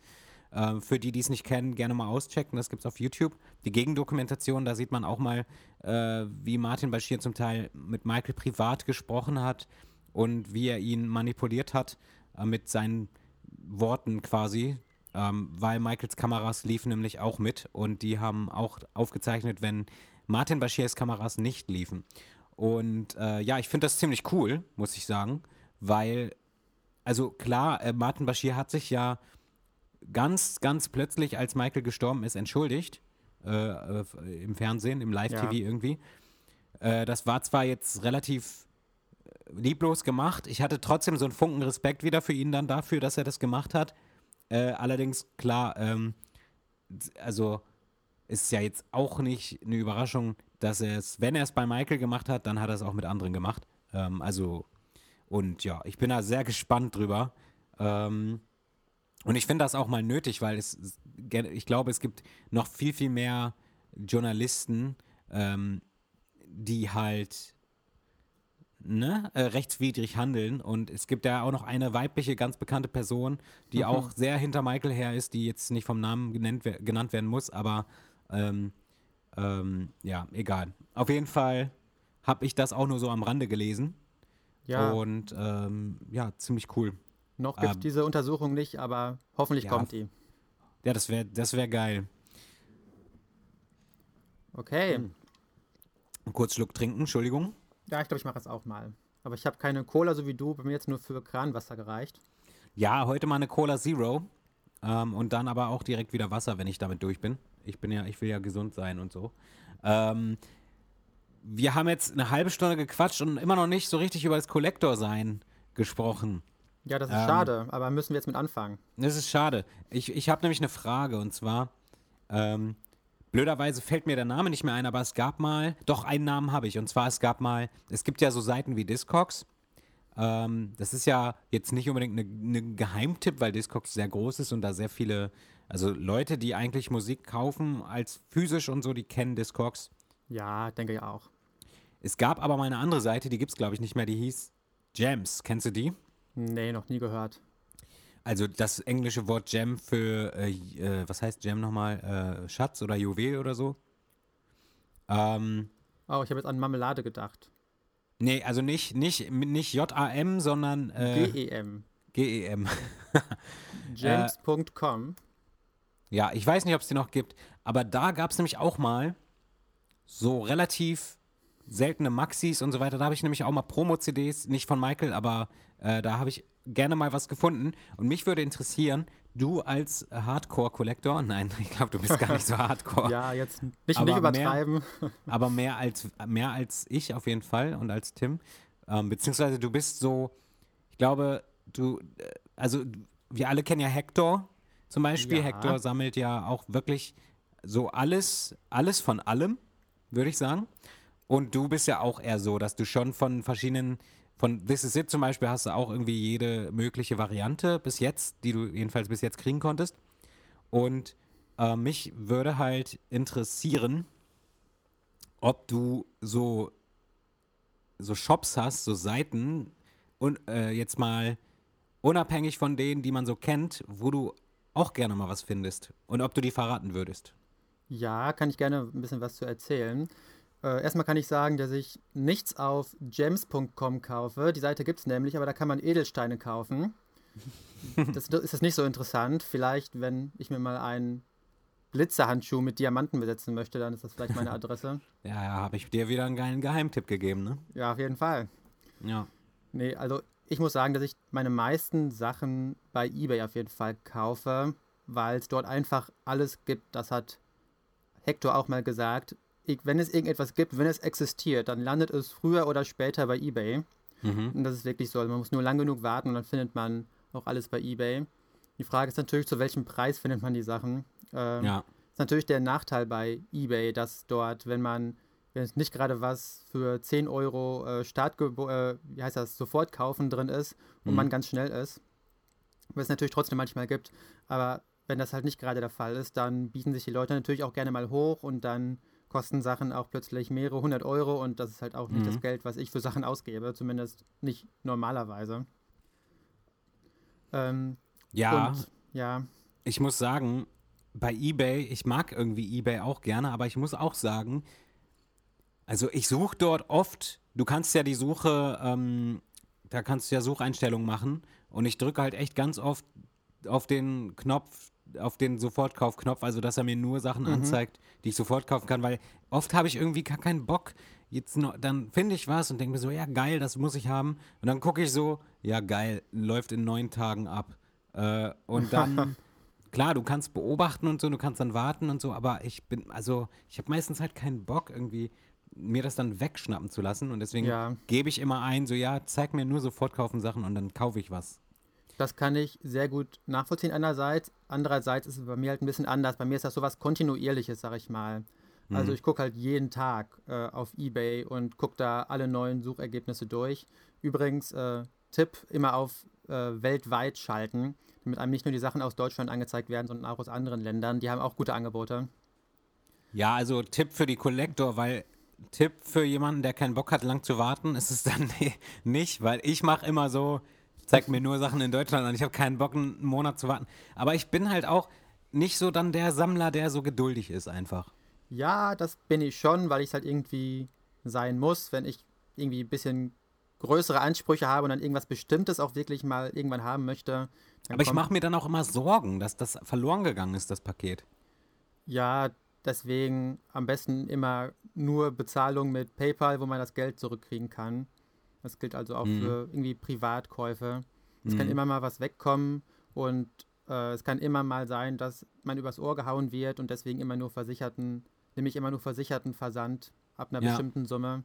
Äh, für die, die es nicht kennen, gerne mal auschecken. Das gibt es auf YouTube. Die Gegendokumentation, da sieht man auch mal, äh, wie Martin Bashir zum Teil mit Michael privat gesprochen hat und wie er ihn manipuliert hat äh, mit seinen Worten quasi. Ähm, weil Michaels Kameras liefen nämlich auch mit und die haben auch aufgezeichnet, wenn Martin Bashirs Kameras nicht liefen. Und äh, ja, ich finde das ziemlich cool, muss ich sagen, weil, also klar, äh, Martin Bashir hat sich ja ganz, ganz plötzlich, als Michael gestorben ist, entschuldigt. Äh, äh, Im Fernsehen, im Live-TV Ja. irgendwie. Äh, das war zwar jetzt relativ äh, lieblos gemacht. Ich hatte trotzdem so einen Funken Respekt wieder für ihn dann dafür, dass er das gemacht hat. Äh, allerdings, klar, ähm, also ist ja jetzt auch nicht eine Überraschung, dass er es, wenn er es bei Michael gemacht hat, dann hat er es auch mit anderen gemacht. Ähm, also, und ja, ich bin da sehr gespannt drüber. Ähm, und ich finde das auch mal nötig, weil es, ich glaube, es gibt noch viel, viel mehr Journalisten, ähm, die halt ne, äh, rechtswidrig handeln. Und es gibt ja auch noch eine weibliche, ganz bekannte Person, die auch sehr hinter Michael her ist, die jetzt nicht vom Namen genannt, genannt werden muss, aber ähm, ähm, ja, egal. Auf jeden Fall habe ich das auch nur so am Rande gelesen. Ja, Und ähm, ja, ziemlich cool. Noch gibt es ähm, diese Untersuchung nicht, aber hoffentlich ja. kommt die. Ja, das wäre das wär geil. Okay. Hm. Kurz Schluck trinken, Entschuldigung. Ja, ich glaube, ich mache es auch mal. Aber ich habe keine Cola, so wie du. Bei mir jetzt nur für Kranwasser gereicht. Ja, heute mal eine Cola Zero. Ähm, und dann aber auch direkt wieder Wasser, wenn ich damit durch bin. Ich bin ja, ich will ja gesund sein und so. Ähm, wir haben jetzt eine halbe Stunde gequatscht und immer noch nicht so richtig über das Kollektor-Sein gesprochen. Ja, das ist Ähm, schade, aber müssen wir jetzt mit anfangen. Das ist schade. Ich, ich habe nämlich eine Frage und zwar, ähm, blöderweise fällt mir der Name nicht mehr ein, aber es gab mal, doch einen Namen habe ich und zwar es gab mal, es gibt ja so Seiten wie Discogs. Ähm, das ist ja jetzt nicht unbedingt ein ne Geheimtipp, weil Discogs sehr groß ist und da sehr viele, also Leute, die eigentlich Musik kaufen als physisch und so, die kennen Discogs. Ja, denke ich auch. Es gab aber mal eine andere Seite, die gibt es glaube ich nicht mehr, die hieß Gems. Kennst du die? Nee, noch nie gehört. Also das englische Wort Gem für, äh, äh, was heißt Gem nochmal? Äh, Schatz oder Juwel oder so? Ähm, Oh, ich habe jetzt an Marmelade gedacht. nee, also nicht, nicht, nicht J-A-M, sondern äh, GEM. G-E-M. [LAUGHS] James.com. Ja, ich weiß nicht, ob es die noch gibt, aber da gab es nämlich auch mal so relativ seltene Maxis und so weiter. Da habe ich nämlich auch mal Promo-CDs, nicht von Michael, aber äh, da habe ich gerne mal was gefunden. Und mich würde interessieren, du als Hardcore-Kollektor, [LAUGHS] nein, ich glaube, du bist gar nicht so [LAUGHS] Hardcore. Ja, jetzt nicht, Aber nicht mehr- übertreiben. [LAUGHS] aber mehr als, mehr als ich auf jeden Fall und als Tim. Ähm, beziehungsweise du bist so, ich glaube, du, äh, also wir alle kennen ja Hector, zum Beispiel. Ja. Hector sammelt ja auch wirklich so alles, alles von allem, würde ich sagen. Und du bist ja auch eher so, dass du schon von verschiedenen, von This Is It zum Beispiel hast du auch irgendwie jede mögliche Variante bis jetzt, die du jedenfalls bis jetzt kriegen konntest. Und äh, mich würde halt interessieren, ob du so, so Shops hast, so Seiten und äh, jetzt mal unabhängig von denen, die man so kennt, wo du auch gerne mal was findest und ob du die verraten würdest. Ja, kann ich gerne ein bisschen was zu erzählen. Äh, erstmal kann ich sagen, dass ich nichts auf gems.com kaufe. Die Seite gibt es nämlich, aber da kann man Edelsteine kaufen. [LAUGHS] Das ist das nicht so interessant. Vielleicht, wenn ich mir mal einen Glitzerhandschuh mit Diamanten besetzen möchte, dann ist das vielleicht meine Adresse. [LAUGHS] Ja, habe ich dir wieder einen geilen Geheimtipp gegeben, ne? Ja, auf jeden Fall. Ja. Nee, also ich muss sagen, dass ich meine meisten Sachen bei eBay auf jeden Fall kaufe, weil es dort einfach alles gibt. Das hat Hector auch mal gesagt. Wenn es irgendetwas gibt, wenn es existiert, dann landet es früher oder später bei eBay. Mhm. Und das ist wirklich so. Also man muss nur lang genug warten und dann findet man auch alles bei eBay. Die Frage ist natürlich, zu welchem Preis findet man die Sachen. Ähm, Ja. ist natürlich der Nachteil bei eBay, dass dort, wenn man, wenn es nicht gerade was für 10 Euro äh, Startgebo äh, wie heißt das, sofort kaufen drin ist und Mhm. man ganz schnell ist, was es natürlich trotzdem manchmal gibt, aber wenn das halt nicht gerade der Fall ist, dann bieten sich die Leute natürlich auch gerne mal hoch und dann kosten Sachen auch plötzlich mehrere hundert Euro und das ist halt auch nicht Mhm. das Geld, was ich für Sachen ausgebe, zumindest nicht normalerweise. Ähm, Ja, Und ja, ich muss sagen, bei eBay, ich mag irgendwie eBay auch gerne, aber ich muss auch sagen, also ich suche dort oft, du kannst ja die Suche, ähm, da kannst du ja Sucheinstellungen machen und ich drücke halt echt ganz oft auf den Knopf, auf den Sofortkaufknopf, also dass er mir nur Sachen anzeigt, die ich sofort kaufen kann, weil oft habe ich irgendwie gar keinen Bock. Jetzt noch, dann finde ich was und denke mir so, ja geil, das muss ich haben. Und dann gucke ich so, ja geil, läuft in neun Tagen ab. Äh, und dann, [LAUGHS] klar, du kannst beobachten und so, du kannst dann warten und so, aber ich bin, also ich habe meistens halt keinen Bock irgendwie mir das dann wegschnappen zu lassen und deswegen Ja. gebe ich immer ein, so ja, zeig mir nur sofort kaufen Sachen und dann kaufe ich was. Das kann ich sehr gut nachvollziehen einerseits. Andererseits ist es bei mir halt ein bisschen anders. Bei mir ist das sowas Kontinuierliches, sag ich mal. Also ich gucke halt jeden Tag äh, auf Ebay und gucke da alle neuen Suchergebnisse durch. Übrigens, äh, Tipp, immer auf äh, weltweit schalten, damit einem nicht nur die Sachen aus Deutschland angezeigt werden, sondern auch aus anderen Ländern. Die haben auch gute Angebote. Ja, also Tipp für die Kollektor, weil Tipp für jemanden, der keinen Bock hat, lang zu warten, ist es dann [LAUGHS] nicht, weil ich mache immer so, zeig mir nur Sachen in Deutschland an. Ich habe keinen Bock, einen Monat zu warten. Aber ich bin halt auch nicht so dann der Sammler, der so geduldig ist einfach. Ja, das bin ich schon, weil ich es halt irgendwie sein muss, wenn ich irgendwie ein bisschen größere Ansprüche habe und dann irgendwas Bestimmtes auch wirklich mal irgendwann haben möchte. Aber ich mache mir dann auch immer Sorgen, dass das verloren gegangen ist, das Paket. Ja, deswegen am besten immer nur Bezahlung mit PayPal, wo man das Geld zurückkriegen kann. Das gilt also auch Mhm. für irgendwie Privatkäufe. Es kann Mhm. immer mal was wegkommen und äh, es kann immer mal sein, dass man übers Ohr gehauen wird und deswegen immer nur versicherten, nämlich immer nur versicherten Versand ab einer Ja. bestimmten Summe.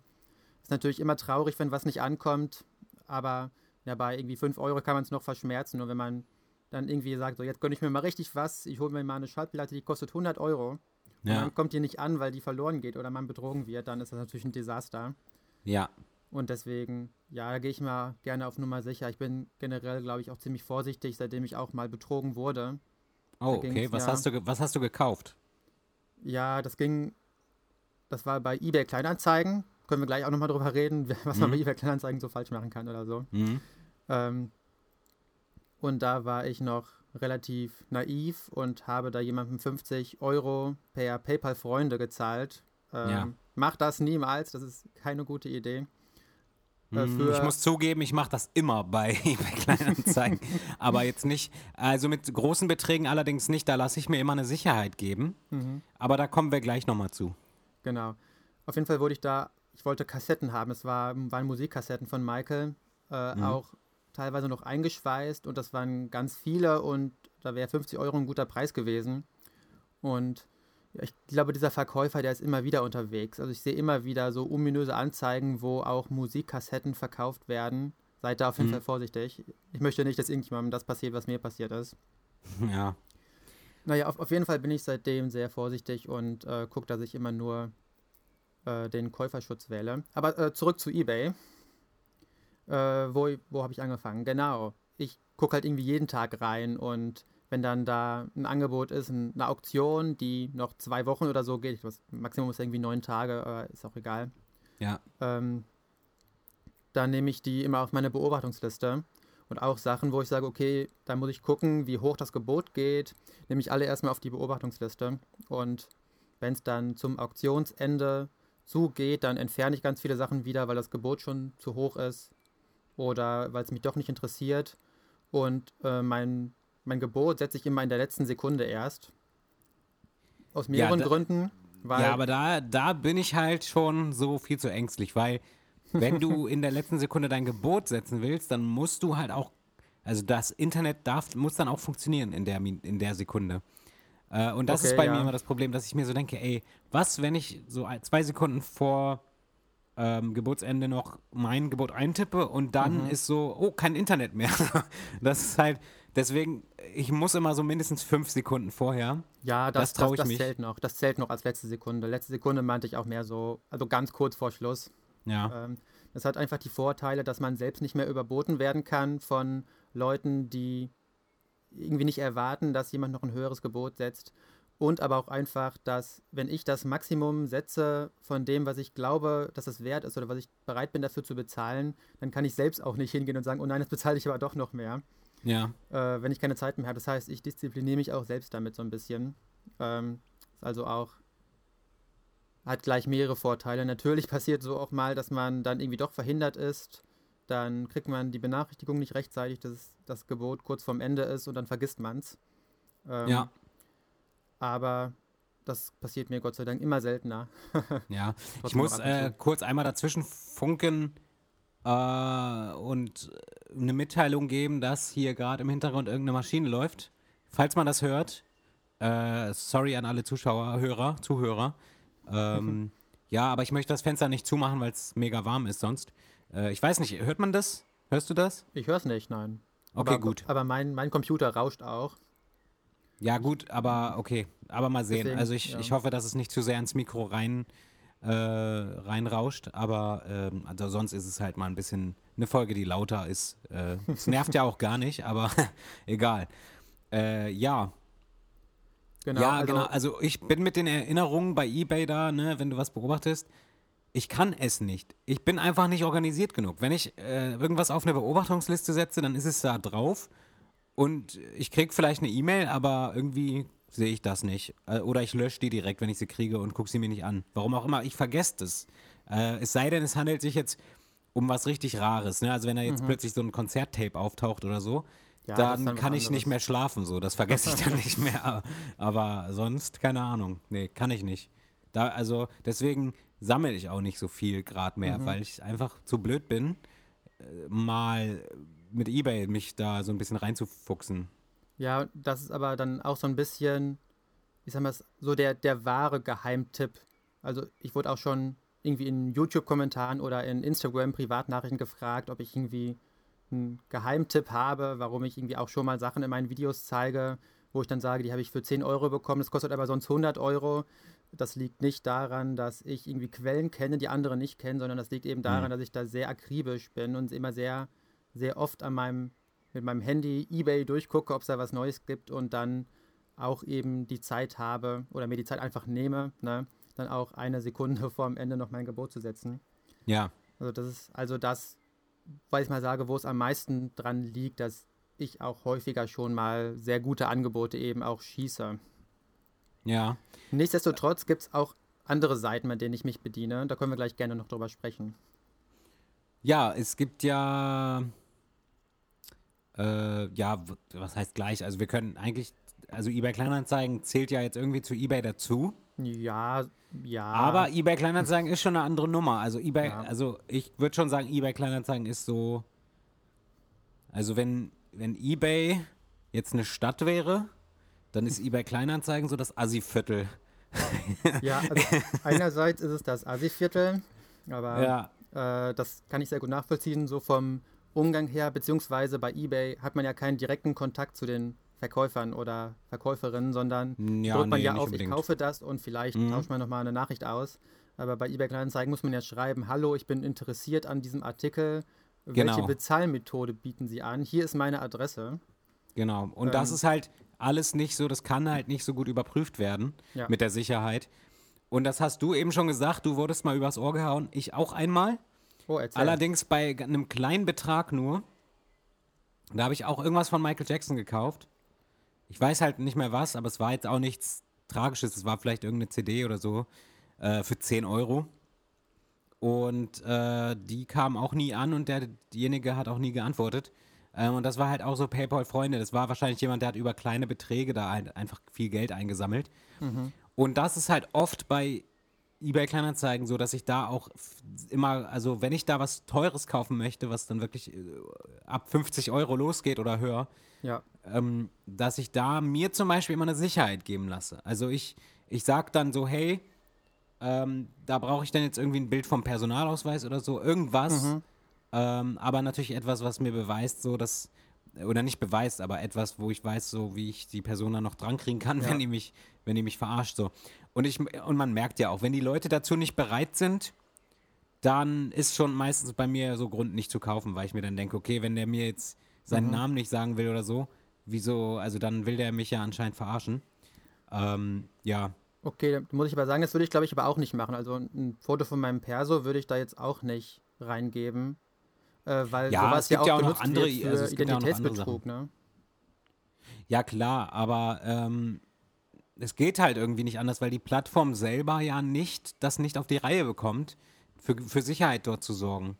Ist natürlich immer traurig, wenn was nicht ankommt, aber ja, bei irgendwie 5 Euro kann man es noch verschmerzen. Und wenn man dann irgendwie sagt, so jetzt gönne ich mir mal richtig was, ich hole mir mal eine Schallplatte, die kostet 100 Euro. Und Ja, dann kommt die nicht an, weil die verloren geht oder man betrogen wird, dann ist das natürlich ein Desaster. ja. Und deswegen, ja, da gehe ich mal gerne auf Nummer sicher. Ich bin generell, glaube ich, auch ziemlich vorsichtig, seitdem ich auch mal betrogen wurde. Oh, okay. Was, ja. hast du, was hast du gekauft? Ja, das ging, das war bei eBay Kleinanzeigen. Können wir gleich auch nochmal drüber reden, [LAUGHS] was man Mhm. bei eBay Kleinanzeigen so falsch machen kann oder so. Mhm. Ähm, und da war ich noch relativ naiv und habe da jemandem 50 Euro per PayPal Freunde gezahlt. Ähm, Ja. Mach das niemals, das ist keine gute Idee. Für- Ich muss zugeben, ich mache das immer bei [LAUGHS] eBay Kleinanzeigen. aber jetzt nicht, also mit großen Beträgen allerdings nicht, da lasse ich mir immer eine Sicherheit geben. Mhm. Aber da kommen wir gleich nochmal zu. Genau. Auf jeden Fall wurde ich da, ich wollte Kassetten haben. Es war, waren Musikkassetten von Michael, äh, Mhm. auch teilweise noch eingeschweißt und das waren ganz viele und da wäre 50 Euro ein guter Preis gewesen. Und ich glaube, dieser Verkäufer, der ist immer wieder unterwegs. Also ich sehe immer wieder so ominöse Anzeigen, wo auch Musikkassetten verkauft werden. Seid da auf jeden Mhm. Fall vorsichtig. Ich möchte nicht, dass irgendjemandem das passiert, was mir passiert ist. [LAUGHS] Ja. Naja, auf, auf jeden Fall bin ich seitdem sehr vorsichtig und äh, gucke, dass ich immer nur äh, den Käuferschutz wähle. Aber äh, zurück zu eBay. Äh, wo wo habe ich angefangen? Genau. Ich gucke halt irgendwie jeden Tag rein und wenn dann da ein Angebot ist, eine Auktion, die noch zwei Wochen oder so geht, das Maximum ist irgendwie neun Tage, ist auch egal. Ja. Ähm, dann nehme ich die immer auf meine Beobachtungsliste und auch Sachen, wo ich sage, okay, da muss ich gucken, wie hoch das Gebot geht, nehme ich alle erstmal auf die Beobachtungsliste. Und wenn es dann zum Auktionsende zugeht, dann entferne ich ganz viele Sachen wieder, weil das Gebot schon zu hoch ist oder weil es mich doch nicht interessiert. Und äh, mein, mein Gebot setze ich immer in der letzten Sekunde erst. Aus mehreren Ja, da- Gründen. Ja, aber da, da bin ich halt schon so viel zu ängstlich, weil [LAUGHS] wenn du in der letzten Sekunde dein Gebot setzen willst, dann musst du halt auch, also das Internet darf, muss dann auch funktionieren in der, in der Sekunde. Äh, und das Okay, ist bei ja. mir immer das Problem, dass ich mir so denke, ey, was, wenn ich so zwei Sekunden vor ähm, Geburtsende noch mein Gebot eintippe und dann Mhm. ist so, oh, kein Internet mehr. [LAUGHS] das ist halt, deswegen, ich muss immer so mindestens fünf Sekunden vorher. Ja, Das das, trau das, ich das, mich. zählt noch. Das zählt noch als letzte Sekunde. Letzte Sekunde meinte ich auch mehr so, also ganz kurz vor Schluss. Ja. Ähm, das hat einfach die Vorteile, dass man selbst nicht mehr überboten werden kann von Leuten, die irgendwie nicht erwarten, dass jemand noch ein höheres Gebot setzt. Und aber auch einfach, dass wenn ich das Maximum setze von dem, was ich glaube, dass es wert ist oder was ich bereit bin dafür zu bezahlen, dann kann ich selbst auch nicht hingehen und sagen, oh nein, jetzt bezahle ich aber doch noch mehr Ja. äh, wenn ich keine Zeit mehr habe. Das heißt, ich diszipliniere mich auch selbst damit so ein bisschen. Ähm, ist also auch hat gleich mehrere Vorteile. Natürlich [LAUGHS] passiert so auch mal, dass man dann irgendwie doch verhindert ist. Dann kriegt man die Benachrichtigung nicht rechtzeitig, dass das Gebot kurz vorm Ende ist und dann vergisst man es. Ähm, Ja. Aber das passiert mir Gott sei Dank immer seltener. [LAUGHS] Ja, ich muss äh, kurz einmal dazwischen funken äh, und eine Mitteilung geben, dass hier gerade im Hintergrund irgendeine Maschine läuft. Falls man das hört, äh, sorry an alle Zuschauer, Hörer, Zuhörer. Ähm, ja, aber ich möchte das Fenster nicht zumachen, weil es mega warm ist sonst. Äh, ich weiß nicht, hört man das? Hörst du das? Ich höre es nicht, nein. Okay, aber, gut. Aber mein, mein Computer rauscht auch. Ja, gut, aber okay. Aber mal sehen. Deswegen, also ich, ja. ich hoffe, dass es nicht zu sehr ins Mikro rein, äh, reinrauscht, aber ähm, also sonst ist es halt mal ein bisschen eine Folge, die lauter ist. Äh, Es nervt ja auch gar nicht, aber [LAUGHS] egal. Äh, ja, Genau, ja, also, genau. Also ich bin mit den Erinnerungen bei eBay da, ne, wenn du was beobachtest. Ich kann es nicht. Ich bin einfach nicht organisiert genug. Wenn ich äh, irgendwas auf eine Beobachtungsliste setze, dann ist es da drauf und ich krieg vielleicht eine E-Mail, aber irgendwie sehe ich das nicht. Äh, oder ich lösche die direkt, wenn ich sie kriege und gucke sie mir nicht an. Warum auch immer, ich vergesse das. Äh, es sei denn, es handelt sich jetzt um was richtig Rares. Ne? Also wenn da jetzt plötzlich so ein Konzerttape auftaucht oder so, Mhm. Ja, dann dann kann ich nicht mehr schlafen. So, das vergesse ich dann [LAUGHS] nicht mehr. Aber sonst keine Ahnung. Nee, kann ich nicht. Da, also deswegen sammle ich auch nicht so viel gerade mehr, Mhm. weil ich einfach zu blöd bin, äh, mal mit eBay mich da so ein bisschen reinzufuchsen. Ja, das ist aber dann auch so ein bisschen, ich sag mal, so der, der wahre Geheimtipp. Also ich wurde auch schon irgendwie in YouTube-Kommentaren oder in Instagram-Privatnachrichten gefragt, ob ich irgendwie einen Geheimtipp habe, warum ich irgendwie auch schon mal Sachen in meinen Videos zeige, wo ich dann sage, die habe ich für 10 Euro bekommen, das kostet aber sonst 100 Euro. Das liegt nicht daran, dass ich irgendwie Quellen kenne, die andere nicht kennen, sondern das liegt eben daran, dass ich da sehr akribisch bin und immer sehr, sehr oft an meinem, mit meinem Handy eBay durchgucke, ob es da was Neues gibt und dann auch eben die Zeit habe oder mir die Zeit einfach nehme, ne, dann auch eine Sekunde [LAUGHS] vor dem Ende noch mein Gebot zu setzen. Ja, Also das ist also das, weil ich mal sage, wo es am meisten dran liegt, dass ich auch häufiger schon mal sehr gute Angebote eben auch schieße. ja. Nichtsdestotrotz gibt es auch andere Seiten, mit denen ich mich bediene. Da können wir gleich gerne noch drüber sprechen. Ja, es gibt ja, äh, ja, was heißt gleich? Also wir können eigentlich, also eBay Kleinanzeigen zählt ja jetzt irgendwie zu eBay dazu. Ja, ja. Aber eBay Kleinanzeigen ist schon eine andere Nummer. Also eBay, Ja. also ich würde schon sagen, eBay Kleinanzeigen ist so. Also wenn, wenn eBay jetzt eine Stadt wäre, dann ist eBay Kleinanzeigen so das Assi-Viertel. Ja, also [LAUGHS] einerseits ist es das Assi-Viertel, aber Ja, äh, das kann ich sehr gut nachvollziehen, so vom Umgang her, beziehungsweise bei eBay hat man ja keinen direkten Kontakt zu den Verkäufern oder Verkäuferinnen, sondern Ja, drückt man nee, ja auf, unbedingt. ich kaufe das und vielleicht Mhm. tauscht man nochmal eine Nachricht aus. Aber bei eBay Kleinanzeigen muss man ja schreiben, hallo, ich bin interessiert an diesem Artikel. Welche Genau. Bezahlmethode bieten Sie an? Hier ist meine Adresse. Genau. Und das Ähm. ist halt alles nicht so, das kann halt nicht so gut überprüft werden Ja. mit der Sicherheit. Und das hast du eben schon gesagt, du wurdest mal übers Ohr gehauen, ich auch einmal. Oh, erzähl. Allerdings bei einem kleinen Betrag nur. Da habe ich auch irgendwas von Michael Jackson gekauft. Ich weiß halt nicht mehr was, aber es war jetzt auch nichts Tragisches. Es war vielleicht irgendeine CD oder so äh, für 10 Euro. Und äh, die kam auch nie an und der, derjenige hat auch nie geantwortet. Ähm, und das war halt auch so PayPal-Freunde. Das war wahrscheinlich jemand, der hat über kleine Beträge da halt einfach viel Geld eingesammelt. Und das ist halt oft bei eBay Kleinanzeigen so, dass ich da auch immer, also wenn ich da was Teures kaufen möchte, was dann wirklich äh, ab 50 Euro losgeht oder höher, ja. ähm, dass ich da mir zum Beispiel immer eine Sicherheit geben lasse. Also ich, ich sag dann so, hey, ähm, da brauche ich dann jetzt irgendwie ein Bild vom Personalausweis oder so, irgendwas, ähm, aber natürlich etwas, was mir beweist, so dass, oder nicht beweist, aber etwas, wo ich weiß, so wie ich die Person dann noch drankriegen kann, [LAUGHS] Ja. wenn die mich, wenn die mich verarscht, so. Und ich, und man merkt ja auch, wenn die Leute dazu nicht bereit sind, dann ist schon meistens bei mir so Grund nicht zu kaufen, weil ich mir dann denke, okay, wenn der mir jetzt seinen Namen nicht sagen will oder so, wieso, also dann will der mich ja anscheinend verarschen. Ähm, ja, Okay, da muss ich aber sagen, das würde ich glaube ich aber auch nicht machen. Also ein Foto von meinem Perso würde ich da jetzt auch nicht reingeben, äh, weil Ja, sowas es gibt ja ja auch noch andere- also ja auch noch andere Identitätsbetrug, ne? ja klar, aber ähm, es geht halt irgendwie nicht anders, weil die Plattform selber ja nicht, das nicht auf die Reihe bekommt, für, für Sicherheit dort zu sorgen.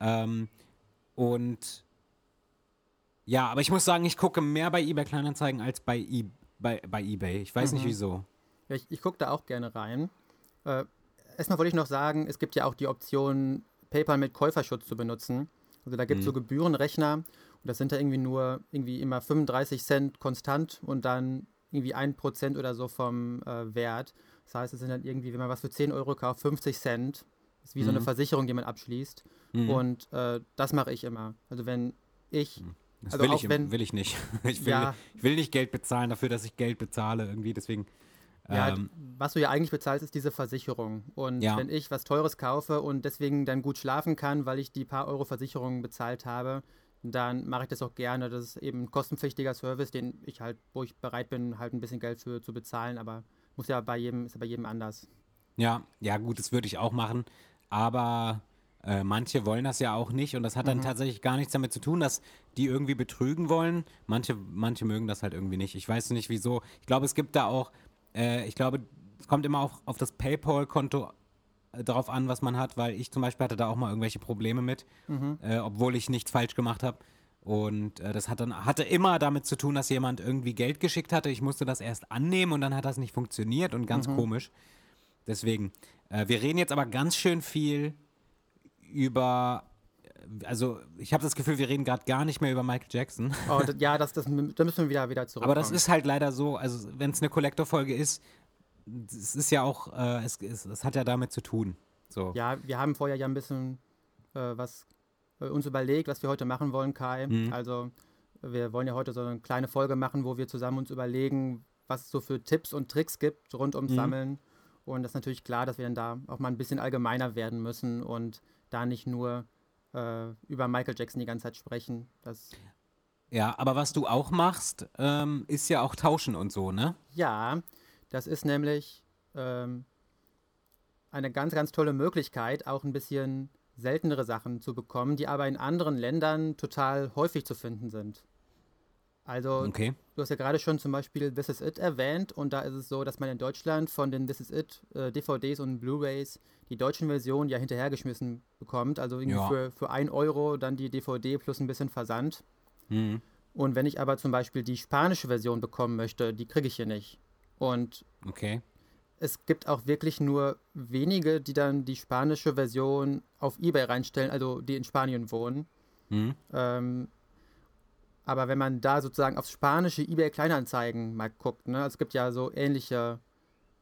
Ähm, und ja, aber ich muss sagen, ich gucke mehr bei eBay Kleinanzeigen als bei, e bei, bei eBay. Ich weiß nicht Mhm. wieso. Ja, ich ich gucke da auch gerne rein. Äh, erstmal wollte ich noch sagen, es gibt ja auch die Option, PayPal mit Käuferschutz zu benutzen. Also da gibt es so Gebührenrechner und das sind da irgendwie nur irgendwie immer 35 Cent konstant und dann irgendwie 1% oder so vom äh, Wert. Das heißt, es sind dann irgendwie, wenn man was für 10 Euro kauft, 50 Cent. Das ist wie so eine Versicherung, die man abschließt. Mhm. Und äh, das mache ich immer. Also wenn ich, Das also will, auch ich, wenn- will ich nicht. [LAUGHS] Ich will, Ja. ich will nicht Geld bezahlen dafür, dass ich Geld bezahle irgendwie. Deswegen. Ja, ähm, was du ja eigentlich bezahlst, ist diese Versicherung. Und Ja. wenn ich was Teures kaufe und deswegen dann gut schlafen kann, weil ich die paar Euro Versicherung bezahlt habe, dann mache ich das auch gerne. Das ist eben ein kostenpflichtiger Service, den ich halt, wo ich bereit bin, halt ein bisschen Geld für zu bezahlen, aber muss ja bei jedem, ist ja bei jedem anders. Ja, ja, gut, das würde ich auch machen. Aber äh, manche wollen das ja auch nicht und das hat Mhm. dann tatsächlich gar nichts damit zu tun, dass die irgendwie betrügen wollen. Manche, manche mögen das halt irgendwie nicht. Ich weiß nicht wieso. Ich glaube, es gibt da auch, äh, ich glaube, es kommt immer auf, auf das PayPal-Konto drauf an, was man hat, weil ich zum Beispiel hatte da auch mal irgendwelche Probleme mit, äh, obwohl ich nichts falsch gemacht habe. Und äh, das hat dann, hatte immer damit zu tun, dass jemand irgendwie Geld geschickt hatte. Ich musste das erst annehmen und dann hat das nicht funktioniert und ganz komisch. Deswegen, äh, wir reden jetzt aber ganz schön viel über, äh, also ich habe das Gefühl, wir reden gerade gar nicht mehr über Michael Jackson. Oh, das, ja, das, das, da müssen wir wieder, wieder zurück. Aber das ist halt leider so, also wenn es eine Kollektorfolge ist, es ist ja auch, äh, es, es, es hat ja damit zu tun. So. Ja, wir haben vorher ja ein bisschen äh, was äh, uns überlegt, was wir heute machen wollen, Kai. Mhm. Also wir wollen ja heute so eine kleine Folge machen, wo wir zusammen uns überlegen, was es so für Tipps und Tricks gibt rund ums Mhm. Sammeln. Und das ist natürlich klar, dass wir dann da auch mal ein bisschen allgemeiner werden müssen und da nicht nur äh, über Michael Jackson die ganze Zeit sprechen. Das, Ja, aber was du auch machst, ähm, ist ja auch Tauschen und so, ne? ja, das ist nämlich ähm, eine ganz, ganz tolle Möglichkeit, auch ein bisschen seltenere Sachen zu bekommen, die aber in anderen Ländern total häufig zu finden sind. Also, Okay. du hast ja gerade schon zum Beispiel This Is It erwähnt und da ist es so, dass man in Deutschland von den This Is It äh, DVDs und Blu-Rays die deutschen Versionen ja hinterhergeschmissen bekommt. Also irgendwie Ja. für, für 1 Euro dann die DVD plus ein bisschen Versand. Mhm. Und wenn ich aber zum Beispiel die spanische Version bekommen möchte, die kriege ich hier nicht. Und Okay. es gibt auch wirklich nur wenige, die dann die spanische Version auf Ebay reinstellen, also die in Spanien wohnen. Mhm. Ähm, aber wenn man da sozusagen aufs spanische eBay Kleinanzeigen mal guckt, ne, es gibt ja so ähnliche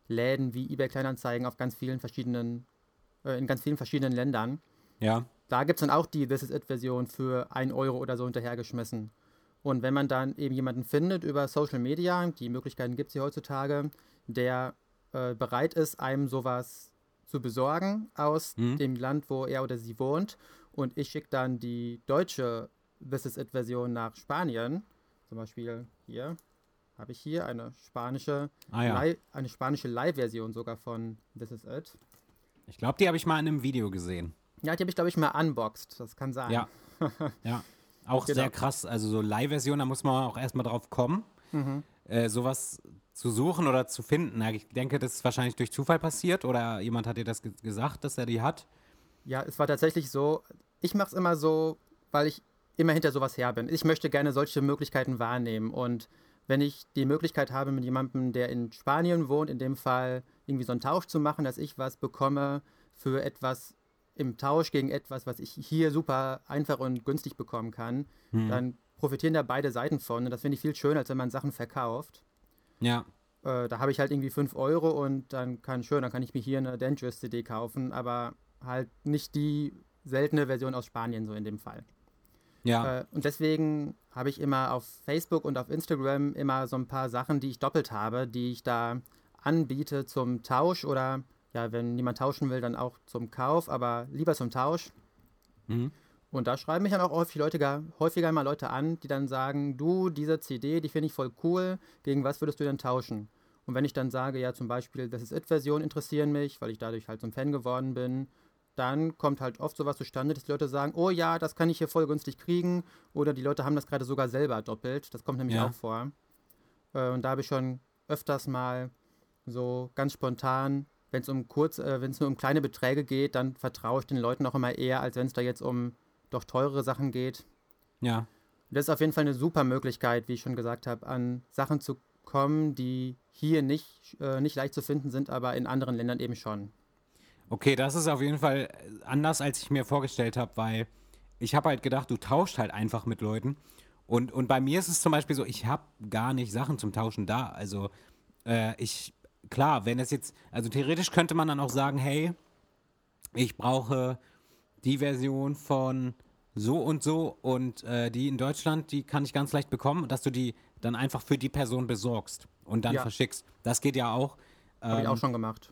Läden wie eBay Kleinanzeigen auf ganz vielen verschiedenen, äh, in ganz vielen verschiedenen Ländern. Ja. Da gibt es dann auch die This Is It Version für 1 Euro oder so hinterhergeschmissen. Und wenn man dann eben jemanden findet über Social Media, die Möglichkeiten gibt es hier heutzutage, der äh, bereit ist, einem sowas zu besorgen aus Mhm. dem Land, wo er oder sie wohnt. Und ich schicke dann die deutsche This Is It-Version nach Spanien. Zum Beispiel hier habe ich hier eine spanische, Ah ja. Eine spanische Live-Version sogar von This Is It. Ich glaube, die habe ich mal in einem Video gesehen. Ja, die habe ich, glaube ich, mal unboxed. Das kann sein. Ja. [LAUGHS] ja. Auch Genau. sehr krass. Also so Live-Version, da muss man auch erstmal drauf kommen, Mhm. äh, sowas zu suchen oder zu finden. Ich denke, das ist wahrscheinlich durch Zufall passiert oder jemand hat dir das ge gesagt, dass er die hat. Ja, es war tatsächlich so, ich mache es immer so, weil ich immer hinter sowas her bin. Ich möchte gerne solche Möglichkeiten wahrnehmen und wenn ich die Möglichkeit habe, mit jemandem, der in Spanien wohnt, in dem Fall irgendwie so einen Tausch zu machen, dass ich was bekomme für etwas im Tausch gegen etwas, was ich hier super einfach und günstig bekommen kann, dann profitieren da beide Seiten von und das finde ich viel schöner, als wenn man Sachen verkauft. Ja. Äh, da habe ich halt irgendwie 5 Euro und dann kann schön, dann kann ich mir hier eine Dangerous CD kaufen, aber halt nicht die seltene Version aus Spanien, so in dem Fall. Ja. Äh, und deswegen habe ich immer auf Facebook und auf Instagram immer so ein paar Sachen, die ich doppelt habe, die ich da anbiete zum Tausch oder ja, wenn jemand tauschen will, dann auch zum Kauf, aber lieber zum Tausch. Mhm. Und da schreiben mich dann auch häufig Leute, häufiger mal Leute an, die dann sagen, du, diese CD, die finde ich voll cool, gegen was würdest du denn tauschen? Und wenn ich dann sage, ja, zum Beispiel, das ist It-Version interessieren mich, weil ich dadurch halt so ein Fan geworden bin, dann kommt halt oft sowas zustande, dass die Leute sagen, oh ja, das kann ich hier voll günstig kriegen. Oder die Leute haben das gerade sogar selber doppelt. Das kommt nämlich Ja. auch vor. Äh, und da habe ich schon öfters mal so ganz spontan, wenn es um kurz, äh, wenn es nur um kleine Beträge geht, dann vertraue ich den Leuten auch immer eher, als wenn es da jetzt um doch teurere Sachen geht. Ja. Das ist auf jeden Fall eine super Möglichkeit, wie ich schon gesagt habe, an Sachen zu kommen, die hier nicht, äh, nicht leicht zu finden sind, aber in anderen Ländern eben schon. Okay, das ist auf jeden Fall anders, als ich mir vorgestellt habe, weil ich habe halt gedacht, du tauscht halt einfach mit Leuten. Und, und bei mir ist es zum Beispiel so, ich habe gar nicht Sachen zum Tauschen da. Also äh, ich, klar, wenn es jetzt, also theoretisch könnte man dann auch sagen, hey, ich brauche die Version von so und so und äh, die in Deutschland, die kann ich ganz leicht bekommen, dass du die dann einfach für die Person besorgst und dann Ja. verschickst. Das geht ja auch. Habe ich Ähm, auch schon gemacht.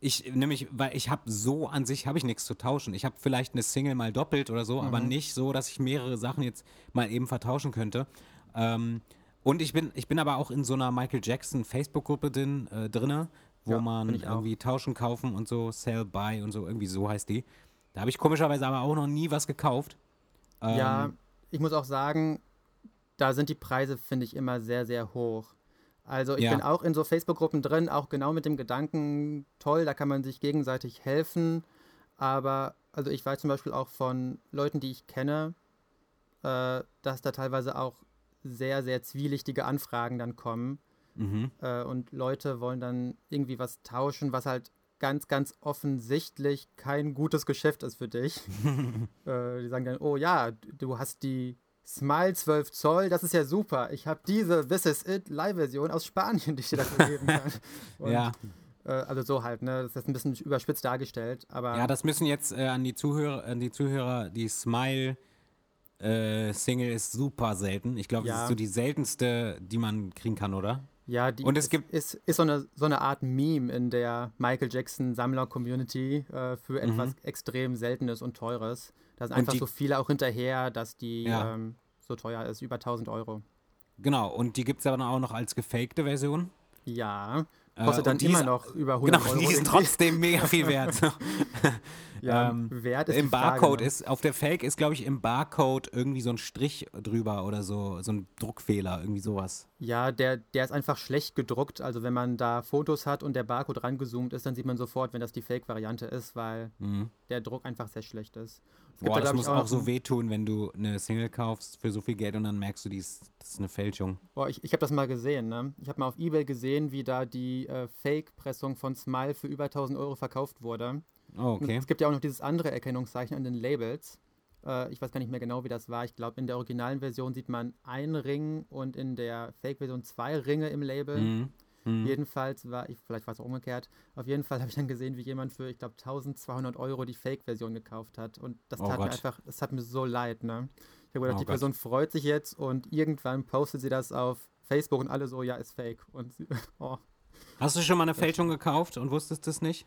ich nämlich, weil ich habe so an sich habe ich nichts zu tauschen. Ich habe vielleicht eine Single mal doppelt oder so, aber nicht so, dass ich mehrere Sachen jetzt mal eben vertauschen könnte. Ähm, und ich bin, ich bin aber auch in so einer Michael Jackson Facebook-Gruppe drin, äh, drinne, wo Ja, man irgendwie tauschen, kaufen und so, sell, buy und so, irgendwie so heißt die. Da habe ich komischerweise aber auch noch nie was gekauft. Ähm, Ja, ich muss auch sagen, da sind die Preise, finde ich, immer sehr, sehr hoch. Also ich Ja. bin auch in so Facebook-Gruppen drin, auch genau mit dem Gedanken, toll, da kann man sich gegenseitig helfen. Aber, also ich weiß zum Beispiel auch von Leuten, die ich kenne, äh, dass da teilweise auch sehr, sehr zwielichtige Anfragen dann kommen. Mhm. Äh, und Leute wollen dann irgendwie was tauschen, was halt ganz, ganz offensichtlich kein gutes Geschäft ist für dich. [LAUGHS] äh, die sagen dann, oh ja, du hast die Smile 12 Zoll, das ist ja super. Ich habe diese This Is It Live-Version aus Spanien, die ich dir dafür geben [LAUGHS] kann. Und, Ja. Äh, also so halt, ne? Das ist ein bisschen überspitzt dargestellt, aber Ja, das müssen jetzt äh, an die Zuhörer, an die Zuhörer, die Smile äh, Single ist super selten. Ich glaube, das Ja. ist so die seltenste, die man kriegen kann, oder? ja, die Und es ist, gibt- ist, ist so, eine, so eine Art Meme in der Michael Jackson Sammler-Community äh, für etwas extrem Seltenes und Teures. Da sind Mhm. Einfach die- so viele auch hinterher, dass die Ja. ähm, so teuer ist, über 1000 Euro. Genau, und die gibt es aber dann auch noch als gefakte Version. Ja, Äh, kostet dann und die immer ist- noch über 100 Genau, Euro. die sind irgendwie. trotzdem mega viel wert. [LAUGHS] ja, ähm, Wert ist Im die Frage, Barcode ne? ist, auf der Fake ist, glaube ich, im Barcode irgendwie so ein Strich drüber oder so, so ein Druckfehler, irgendwie sowas. Ja, der, der ist einfach schlecht gedruckt. Also wenn man da Fotos hat und der Barcode rangezoomt ist, dann sieht man sofort, wenn das die Fake-Variante ist, weil Mhm. der Druck einfach sehr schlecht ist. Boah, da, das muss auch, noch so wehtun, wenn du eine Single kaufst für so viel Geld und dann merkst du, die ist, das ist eine Fälschung. Boah, ich, ich habe das mal gesehen, ne? Ich habe mal auf Ebay gesehen, wie da die äh, Fake-Pressung von Smile für über 1000 Euro verkauft wurde. Oh, okay. Es gibt ja auch noch dieses andere Erkennungszeichen an den Labels. Äh, ich weiß gar nicht mehr genau, wie das war. Ich glaube, in der originalen Version sieht man einen Ring und in der Fake-Version zwei Ringe im Label. Mhm. Mhm. Jedenfalls war ich, vielleicht war es auch umgekehrt, auf jeden Fall [LAUGHS] habe ich dann gesehen, wie jemand für, ich glaube, 1200 Euro die Fake-Version gekauft hat. Und das Oh tat mir Gott. einfach, das tat mir so leid, ne? Ich habe gedacht, Oh die Gott. Person freut sich jetzt und irgendwann postet sie das auf Facebook und alle so, ja, ist fake. Und sie, [LAUGHS] oh, Hast du schon mal eine Fälschung gekauft und wusstest es nicht?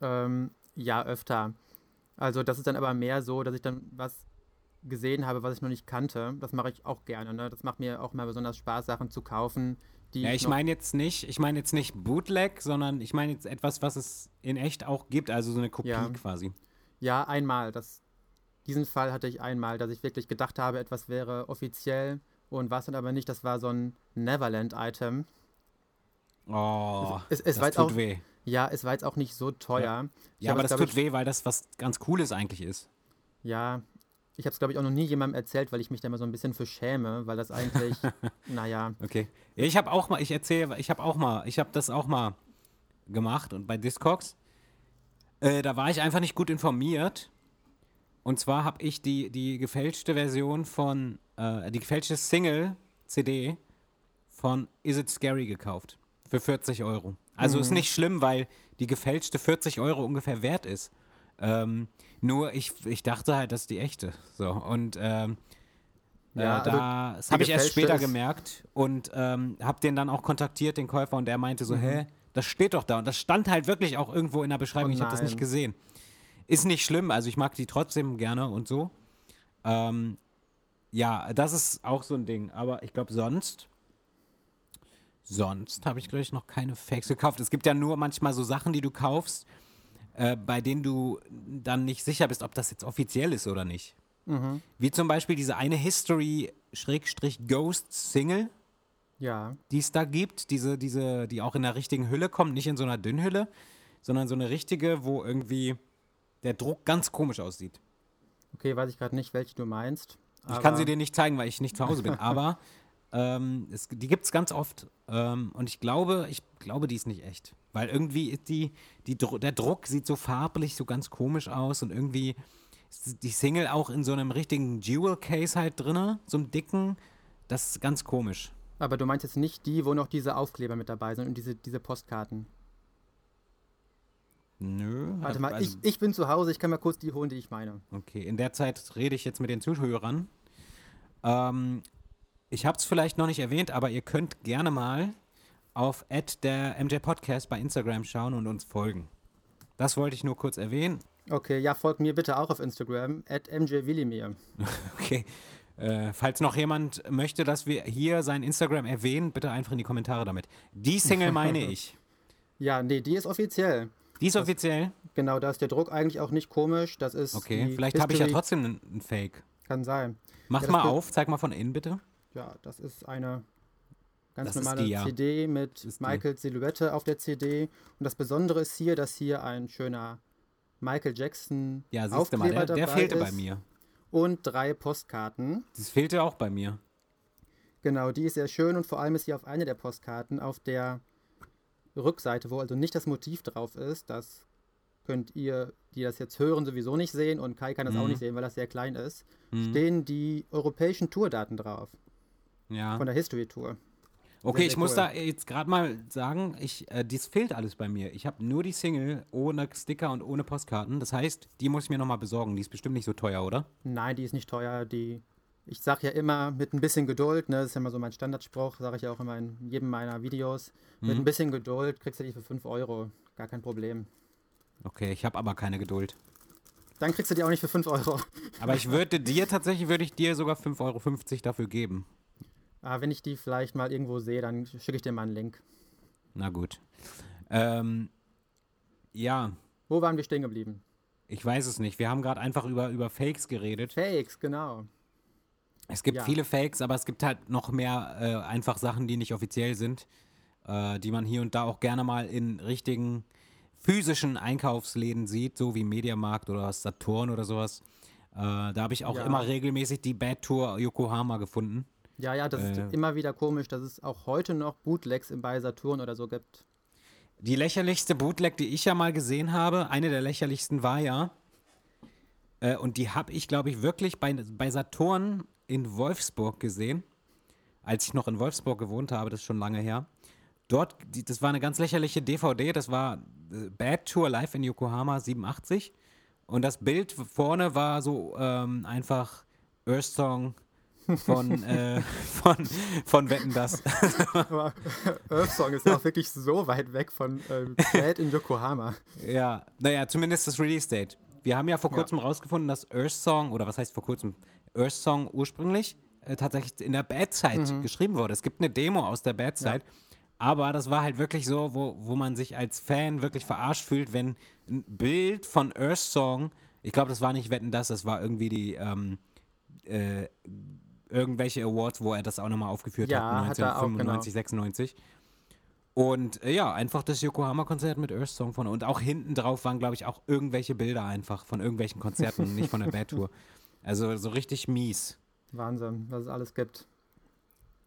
ähm, ja, öfter. Also das ist dann aber mehr so, dass ich dann was gesehen habe, was ich noch nicht kannte. Das mache ich auch gerne. Ne? Das macht mir auch mal besonders Spaß, Sachen zu kaufen, die Ja, ich meine jetzt nicht, ich meine jetzt nicht Bootleg, sondern ich meine jetzt etwas, was es in echt auch gibt, also so eine Kopie Ja. quasi. Ja, einmal. Das, diesen Fall hatte ich einmal, dass ich wirklich gedacht habe, etwas wäre offiziell und war es dann aber nicht. Das war so ein Neverland-Item. Oh, Es- es das war jetzt tut auch- weh. Ja, es war jetzt auch nicht so teuer. Ich Ja, habe aber das tut weh, weil das was ganz Cooles eigentlich ist. Ja, ich habe es, glaube ich, auch noch nie jemandem erzählt, weil ich mich da immer so ein bisschen für schäme, weil das eigentlich, [LAUGHS] naja, Okay. Ja, ich habe auch mal, ich erzähle, ich habe auch mal, ich habe das auch mal gemacht und bei Discogs, äh, da war ich einfach nicht gut informiert. Und zwar habe ich die, die gefälschte Version von, äh, die gefälschte Single-CD von Is It Scary gekauft. Für 40 Euro. Also ist nicht schlimm, weil die gefälschte 40 Euro ungefähr wert ist. Ähm, nur ich, ich dachte halt, das ist die echte. So, und ähm, Ja, ja, also da, die habe ich erst später ist- gemerkt und ähm, habe den dann auch kontaktiert, den Käufer, und der meinte Mhm. so, hä, das steht doch da. Und das stand halt wirklich auch irgendwo in der Beschreibung, Oh ich habe das nicht gesehen. Ist nicht schlimm, also ich mag die trotzdem gerne und so. Ähm, ja, das ist auch so ein Ding, aber ich glaube sonst, sonst habe ich, glaube ich, noch keine Fakes gekauft. Es gibt ja nur manchmal so Sachen, die du kaufst, äh, bei denen du dann nicht sicher bist, ob das jetzt offiziell ist oder nicht. Mhm. Wie zum Beispiel diese eine History-Ghost-Single, ja. die es da gibt, diese, diese, die auch in der richtigen Hülle kommt, nicht in so einer Dünnhülle, sondern so eine richtige, wo irgendwie der Druck ganz komisch aussieht. Okay, weiß ich gerade nicht, welche du meinst. Ich kann sie dir nicht zeigen, weil ich nicht zu Hause bin, [LAUGHS] aber ähm, es, die gibt es ganz oft. Ähm, und ich glaube, ich glaube, die ist nicht echt. Weil irgendwie ist die, die, der Druck sieht so farblich so ganz komisch aus und irgendwie ist die Single auch in so einem richtigen Jewel Case halt drinne, so einem dicken. Das ist ganz komisch. Aber du meinst jetzt nicht die, wo noch diese Aufkleber mit dabei sind und diese, diese Postkarten. Nö. Warte mal, also- ich, ich bin zu Hause, ich kann mal kurz die holen, die ich meine. Okay, in der Zeit rede ich jetzt mit den Zuhörern. Ähm, ich habe es vielleicht noch nicht erwähnt, aber ihr könnt gerne mal auf der MJ Podcast bei Instagram schauen und uns folgen. Das wollte ich nur kurz erwähnen. Okay, ja, folgt mir bitte auch auf Instagram, at mjwillimir. [LAUGHS] Okay. Äh, falls noch jemand möchte, dass wir hier sein Instagram erwähnen, bitte einfach in die Kommentare damit. Die Single [LAUGHS] meine ich. Ja, nee, die ist offiziell. Die ist offiziell. Genau, da ist der Druck eigentlich auch nicht komisch. Das ist. Okay, vielleicht habe ich ja trotzdem einen Fake. Kann sein. Mach Ja, das mal auf, zeig mal von innen bitte. Ja, das ist eine ganz Das normale die, ja. CD mit ist die. Michaels Silhouette auf der CD. Und das Besondere ist hier, dass hier ein schöner Michael Jackson Ja, du mal, Aufkleber der, der dabei fehlte ist bei mir. und drei Postkarten. Das fehlte auch bei mir. Genau, die ist sehr schön und vor allem ist hier auf einer der Postkarten auf der Rückseite, wo also nicht das Motiv drauf ist, das könnt ihr, die das jetzt hören, sowieso nicht sehen und Kai kann das auch Mhm. nicht sehen, weil das sehr klein ist, Mhm. stehen die europäischen Tourdaten drauf, Ja. von der History Tour. Okay, sehr ich muss cool. da jetzt gerade mal sagen, ich, äh, dies fehlt alles bei mir. Ich habe nur die Single ohne Sticker und ohne Postkarten. Das heißt, die muss ich mir nochmal besorgen. Die ist bestimmt nicht so teuer, oder? Nein, die ist nicht teuer, die ich sage ja immer mit ein bisschen Geduld, ne, das ist ja immer so mein Standardspruch, sage ich ja auch immer in jedem meiner Videos. Mit Mhm. ein bisschen Geduld kriegst du die für 5 Euro, gar kein Problem. Okay, ich habe aber keine Geduld. Dann kriegst du die auch nicht für 5 Euro. Aber ich würde dir tatsächlich, würde ich dir sogar 5,50 Euro dafür geben. Aber wenn ich die vielleicht mal irgendwo sehe, dann schicke ich dir mal einen Link. Na gut. Ähm, ja, Wo waren wir stehen geblieben? ich weiß es nicht. Wir haben gerade einfach über, über Fakes geredet. Fakes, genau. Es gibt Ja. viele Fakes, aber es gibt halt noch mehr äh, einfach Sachen, die nicht offiziell sind, äh, die man hier und da auch gerne mal in richtigen physischen Einkaufsläden sieht, so wie Mediamarkt oder Saturn oder sowas. Äh, da habe ich auch Ja. immer regelmäßig die Bad Tour Yokohama gefunden. Ja, ja, das Äh. ist immer wieder komisch, dass es auch heute noch Bootlegs im bei Saturn oder so gibt. Die lächerlichste Bootleg, die ich ja mal gesehen habe, eine der lächerlichsten war ja, äh, und die habe ich, glaube ich, wirklich bei, bei Saturn in Wolfsburg gesehen, als ich noch in Wolfsburg gewohnt habe, das ist schon lange her. Dort, die, das war eine ganz lächerliche DVD, das war äh, Bad Tour Live in Yokohama 87. Und das Bild vorne war so ähm, einfach Earth Song von, [LAUGHS] äh, von, von Wetten das. Aber [LAUGHS] Earth Song ist ja auch wirklich so weit weg von äh, Bad in Yokohama. ja, naja, zumindest das Release Date. Wir haben ja vor Ja. kurzem rausgefunden, dass Earth Song, oder was heißt vor kurzem, Earth Song ursprünglich äh, tatsächlich in der Bad Side geschrieben wurde. Es gibt eine Demo aus der Bad Side. Aber das war halt wirklich so, wo, wo man sich als Fan wirklich verarscht fühlt, wenn ein Bild von Earth Song, ich glaube, das war nicht Wetten das, das war irgendwie die, ähm, äh, irgendwelche Awards, wo er das auch nochmal aufgeführt Ja, hat, hat er auch, 1995, 96. Und äh, ja, einfach das Yokohama-Konzert mit Earth Song von. Und auch hinten drauf waren, glaube ich, auch irgendwelche Bilder einfach von irgendwelchen Konzerten, nicht von der [LAUGHS] Bad Tour. Also so richtig mies. Wahnsinn, was es alles gibt.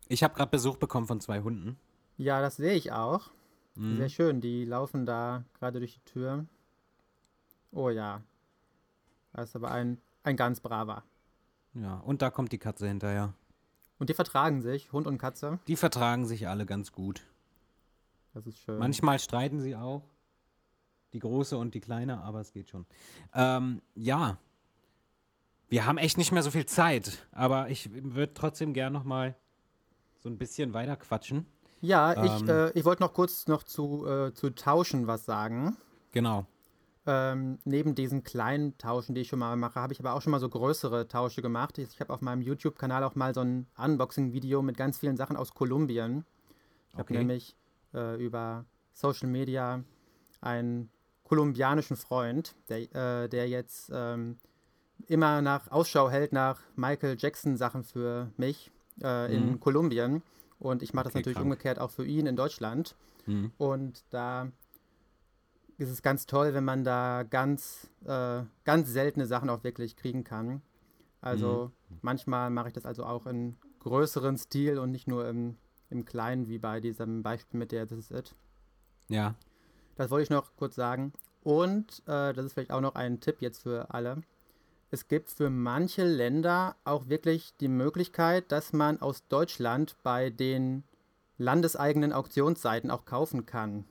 Ich habe gerade Besuch bekommen von zwei Hunden. Ja, das sehe ich auch. Mhm. Sehr schön. Die laufen da gerade durch die Tür. Oh ja. Das ist aber ein, ein ganz braver. Ja, und da kommt die Katze hinterher. Und die vertragen sich, Hund und Katze. Die vertragen sich alle ganz gut. Das ist schön. Manchmal streiten sie auch. Die große und die kleine, aber es geht schon. Ähm, ja. Wir haben echt nicht mehr so viel Zeit, aber ich würde trotzdem gern noch mal so ein bisschen weiter quatschen. ja, ich, ähm, äh, ich wollte noch kurz noch zu, äh, zu Tauschen was sagen. Genau. Ähm, neben diesen kleinen Tauschen, die ich schon mal mache, habe ich aber auch schon mal so größere Tausche gemacht. Ich habe auf meinem YouTube-Kanal auch mal so ein Unboxing-Video mit ganz vielen Sachen aus Kolumbien. Ich habe Okay. nämlich äh, über Social Media einen kolumbianischen Freund, der, äh, der jetzt ähm, immer nach Ausschau hält nach Michael Jackson-Sachen für mich äh, in Mhm. Kolumbien. Und ich mache das Okay, natürlich krank. umgekehrt auch für ihn in Deutschland. Mhm. Und da ist es ganz toll, wenn man da ganz, äh, ganz seltene Sachen auch wirklich kriegen kann. Also manchmal mache ich das also auch in größeren Stil und nicht nur im, im kleinen, wie bei diesem Beispiel mit der This is It. Ja. Das wollte ich noch kurz sagen. Und äh, das ist vielleicht auch noch ein Tipp jetzt für alle. Es gibt für manche Länder auch wirklich die Möglichkeit, dass man aus Deutschland bei den landeseigenen Auktionsseiten auch kaufen kann.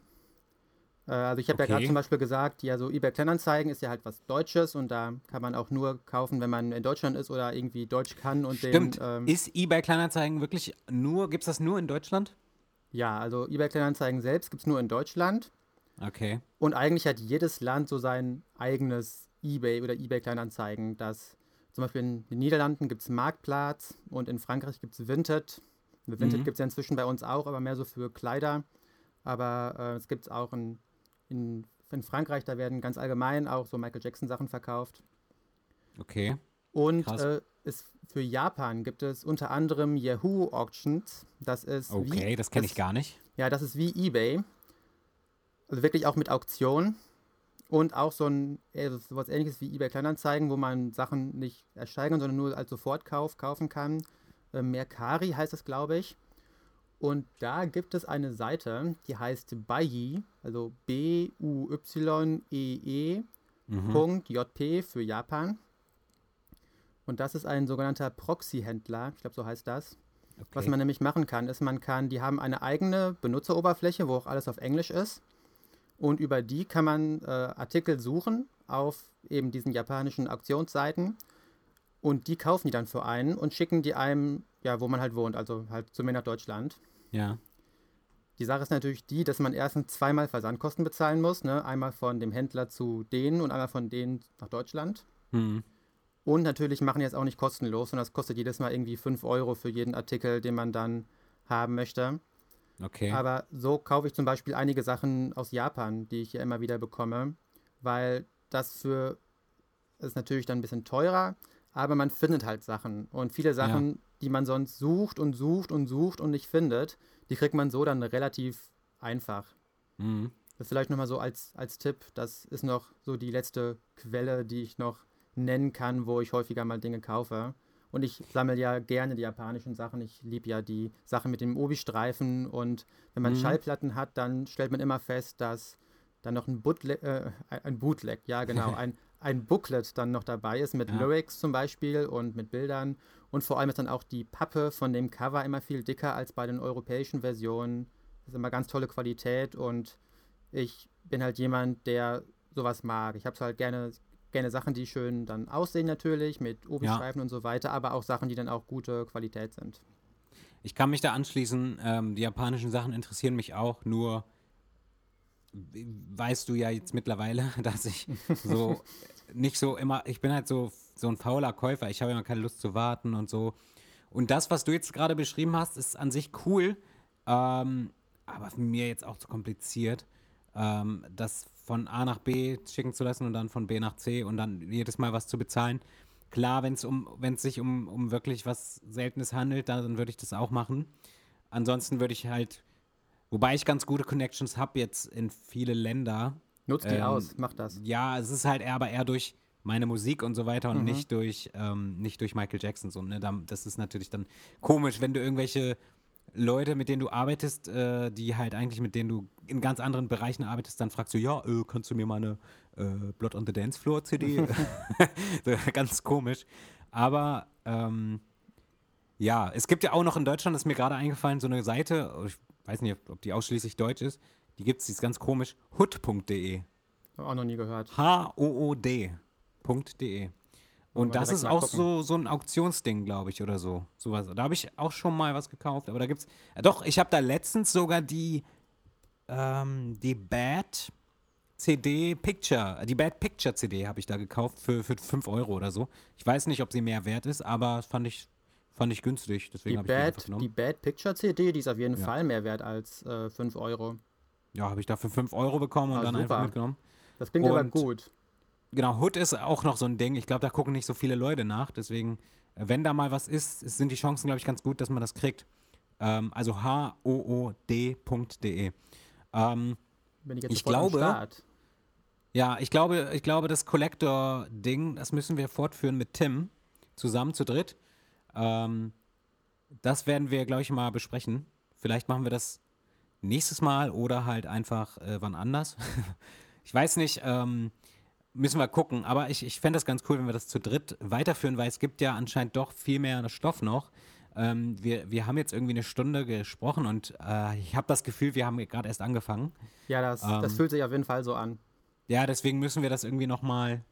Äh, also ich habe ja Okay. gerade zum Beispiel gesagt, ja, so eBay Kleinanzeigen ist ja halt was Deutsches und da kann man auch nur kaufen, wenn man in Deutschland ist oder irgendwie Deutsch kann und Stimmt. den. Ähm, Ist eBay Kleinanzeigen wirklich nur, gibt es das nur in Deutschland? ja, also eBay Kleinanzeigen selbst gibt es nur in Deutschland. Okay. Und eigentlich hat jedes Land so sein eigenes eBay oder eBay Kleinanzeigen. Das zum Beispiel in den Niederlanden gibt es Marktplatz und in Frankreich gibt es Vinted. Vinted Mhm. gibt es ja inzwischen bei uns auch, aber mehr so für Kleider. Aber äh, es gibt es auch in, in, in Frankreich, da werden ganz allgemein auch so Michael Jackson Sachen verkauft. Okay. Und äh, ist, für Japan gibt es unter anderem Yahoo Auctions. Das ist wie, Okay, das kenne ich gar nicht. ja, das ist wie eBay. Also wirklich auch mit Auktion. Und auch so ein äh, sowas ähnliches wie eBay Kleinanzeigen, wo man Sachen nicht ersteigern, sondern nur als Sofortkauf kaufen kann. Äh, Mercari heißt es, glaube ich. Und da gibt es eine Seite, die heißt Buyee, also B-U-Y-E-E Mhm. Punkt JP für Japan. Und das ist ein sogenannter Proxy-Händler, ich glaube, so heißt das. Okay. Was man nämlich machen kann, ist, man kann, die haben eine eigene Benutzeroberfläche, wo auch alles auf Englisch ist. Und über die kann man äh, Artikel suchen auf eben diesen japanischen Auktionsseiten. Und die kaufen die dann für einen und schicken die einem, ja, wo man halt wohnt, also halt zu mir nach Deutschland. ja. Die Sache ist natürlich die, dass man erstens zweimal Versandkosten bezahlen muss. Ne? Einmal von dem Händler zu denen und einmal von denen nach Deutschland. Hm. Und natürlich machen die jetzt auch nicht kostenlos, sondern das kostet jedes Mal irgendwie 5 Euro für jeden Artikel, den man dann haben möchte. Okay. Aber so kaufe ich zum Beispiel einige Sachen aus Japan, die ich hier immer wieder bekomme, weil das für ist natürlich dann ein bisschen teurer, aber man findet halt Sachen. Und viele Sachen, die man sonst sucht und sucht und sucht und nicht findet, die kriegt man so dann relativ einfach. Hm. Das vielleicht nochmal so als, als Tipp. Das ist noch so die letzte Quelle, die ich noch nennen kann, wo ich häufiger mal Dinge kaufe. Und ich sammle ja gerne die japanischen Sachen. Ich liebe ja die Sachen mit dem Obi-Streifen. Und wenn man Mhm. Schallplatten hat, dann stellt man immer fest, dass dann noch ein Bootleg, äh, ein Bootleg, ja genau, [LAUGHS] ein, ein Booklet dann noch dabei ist mit Ja. Lyrics zum Beispiel und mit Bildern. Und vor allem ist dann auch die Pappe von dem Cover immer viel dicker als bei den europäischen Versionen. Das ist immer ganz tolle Qualität und ich bin halt jemand, der sowas mag. Ich habe es halt gerne, gerne Sachen, die schön dann aussehen natürlich, mit Obi-Streifen und so weiter, aber auch Sachen, die dann auch gute Qualität sind. Ich kann mich da anschließen. Ähm, die japanischen Sachen interessieren mich auch, nur weißt du ja jetzt mittlerweile, [LAUGHS] dass ich so [LAUGHS] nicht so immer, ich bin halt so, so ein fauler Käufer. Ich habe immer keine Lust zu warten und so. Und das, was du jetzt gerade beschrieben hast, ist an sich cool, ähm, aber mir jetzt auch zu kompliziert, ähm, das von A nach B schicken zu lassen und dann von B nach C und dann jedes Mal was zu bezahlen. Klar, wenn es um, wenn sich um, um wirklich was Seltenes handelt, dann würde ich das auch machen. Ansonsten würde ich halt, wobei ich ganz gute Connections habe jetzt in viele Länder. Nutzt die ähm, aus, mach das. Ja, es ist halt eher, aber eher durch meine Musik und so weiter und mhm. nicht durch ähm, nicht durch Michael Jackson so. Ne? Das ist natürlich dann komisch, wenn du irgendwelche Leute, mit denen du arbeitest, äh, die halt eigentlich mit denen du in ganz anderen Bereichen arbeitest, dann fragst du, ja, äh, kannst du mir mal eine äh, Blood on the Dance Floor CD? [LAUGHS] [LAUGHS] ganz komisch. Aber ähm, ja, es gibt ja auch noch in Deutschland, das ist mir gerade eingefallen, so eine Seite, ich weiß nicht, ob die ausschließlich deutsch ist, die gibt es, die ist ganz komisch, hood.de. Auch noch nie gehört. H-O-O-D.de. Und das ist auch so, so ein Auktionsding, glaube ich, oder so. Sowas. Da habe ich auch schon mal was gekauft. Aber da gibt's. Äh, doch, ich habe da letztens sogar die, ähm, die Bad CD Picture, die Bad Picture CD habe ich da gekauft für, für 5 Euro oder so. Ich weiß nicht, ob sie mehr wert ist, aber fand ich, fand ich günstig. Deswegen die, Bad, ich die, die Bad Picture CD, die ist auf jeden ja. Fall mehr wert als äh, 5 Euro. Ja, habe ich da für 5 Euro bekommen und ah, dann super. einfach mitgenommen. Das klingt und, aber gut genau, Hood ist auch noch so ein Ding. Ich glaube, da gucken nicht so viele Leute nach. Deswegen, äh, wenn da mal was ist, sind die Chancen, glaube ich, ganz gut, dass man das kriegt. Ähm, also h-o-o-d.de. Ähm, Bin ich jetzt ich glaube, ja, ich glaube, ich glaube, das Collector-Ding, das müssen wir fortführen mit Tim, zusammen zu dritt. Ähm, das werden wir, glaube ich, mal besprechen. Vielleicht machen wir das nächstes Mal oder halt einfach äh, wann anders. [LAUGHS] ich weiß nicht, ähm, Müssen wir gucken. Aber ich, ich fände das ganz cool, wenn wir das zu dritt weiterführen, weil es gibt ja anscheinend doch viel mehr Stoff noch. Ähm, wir, wir haben jetzt irgendwie eine Stunde gesprochen und äh, ich habe das Gefühl, wir haben gerade erst angefangen. Ja, das, ähm, das fühlt sich auf jeden Fall so an. Ja, deswegen müssen wir das irgendwie nochmal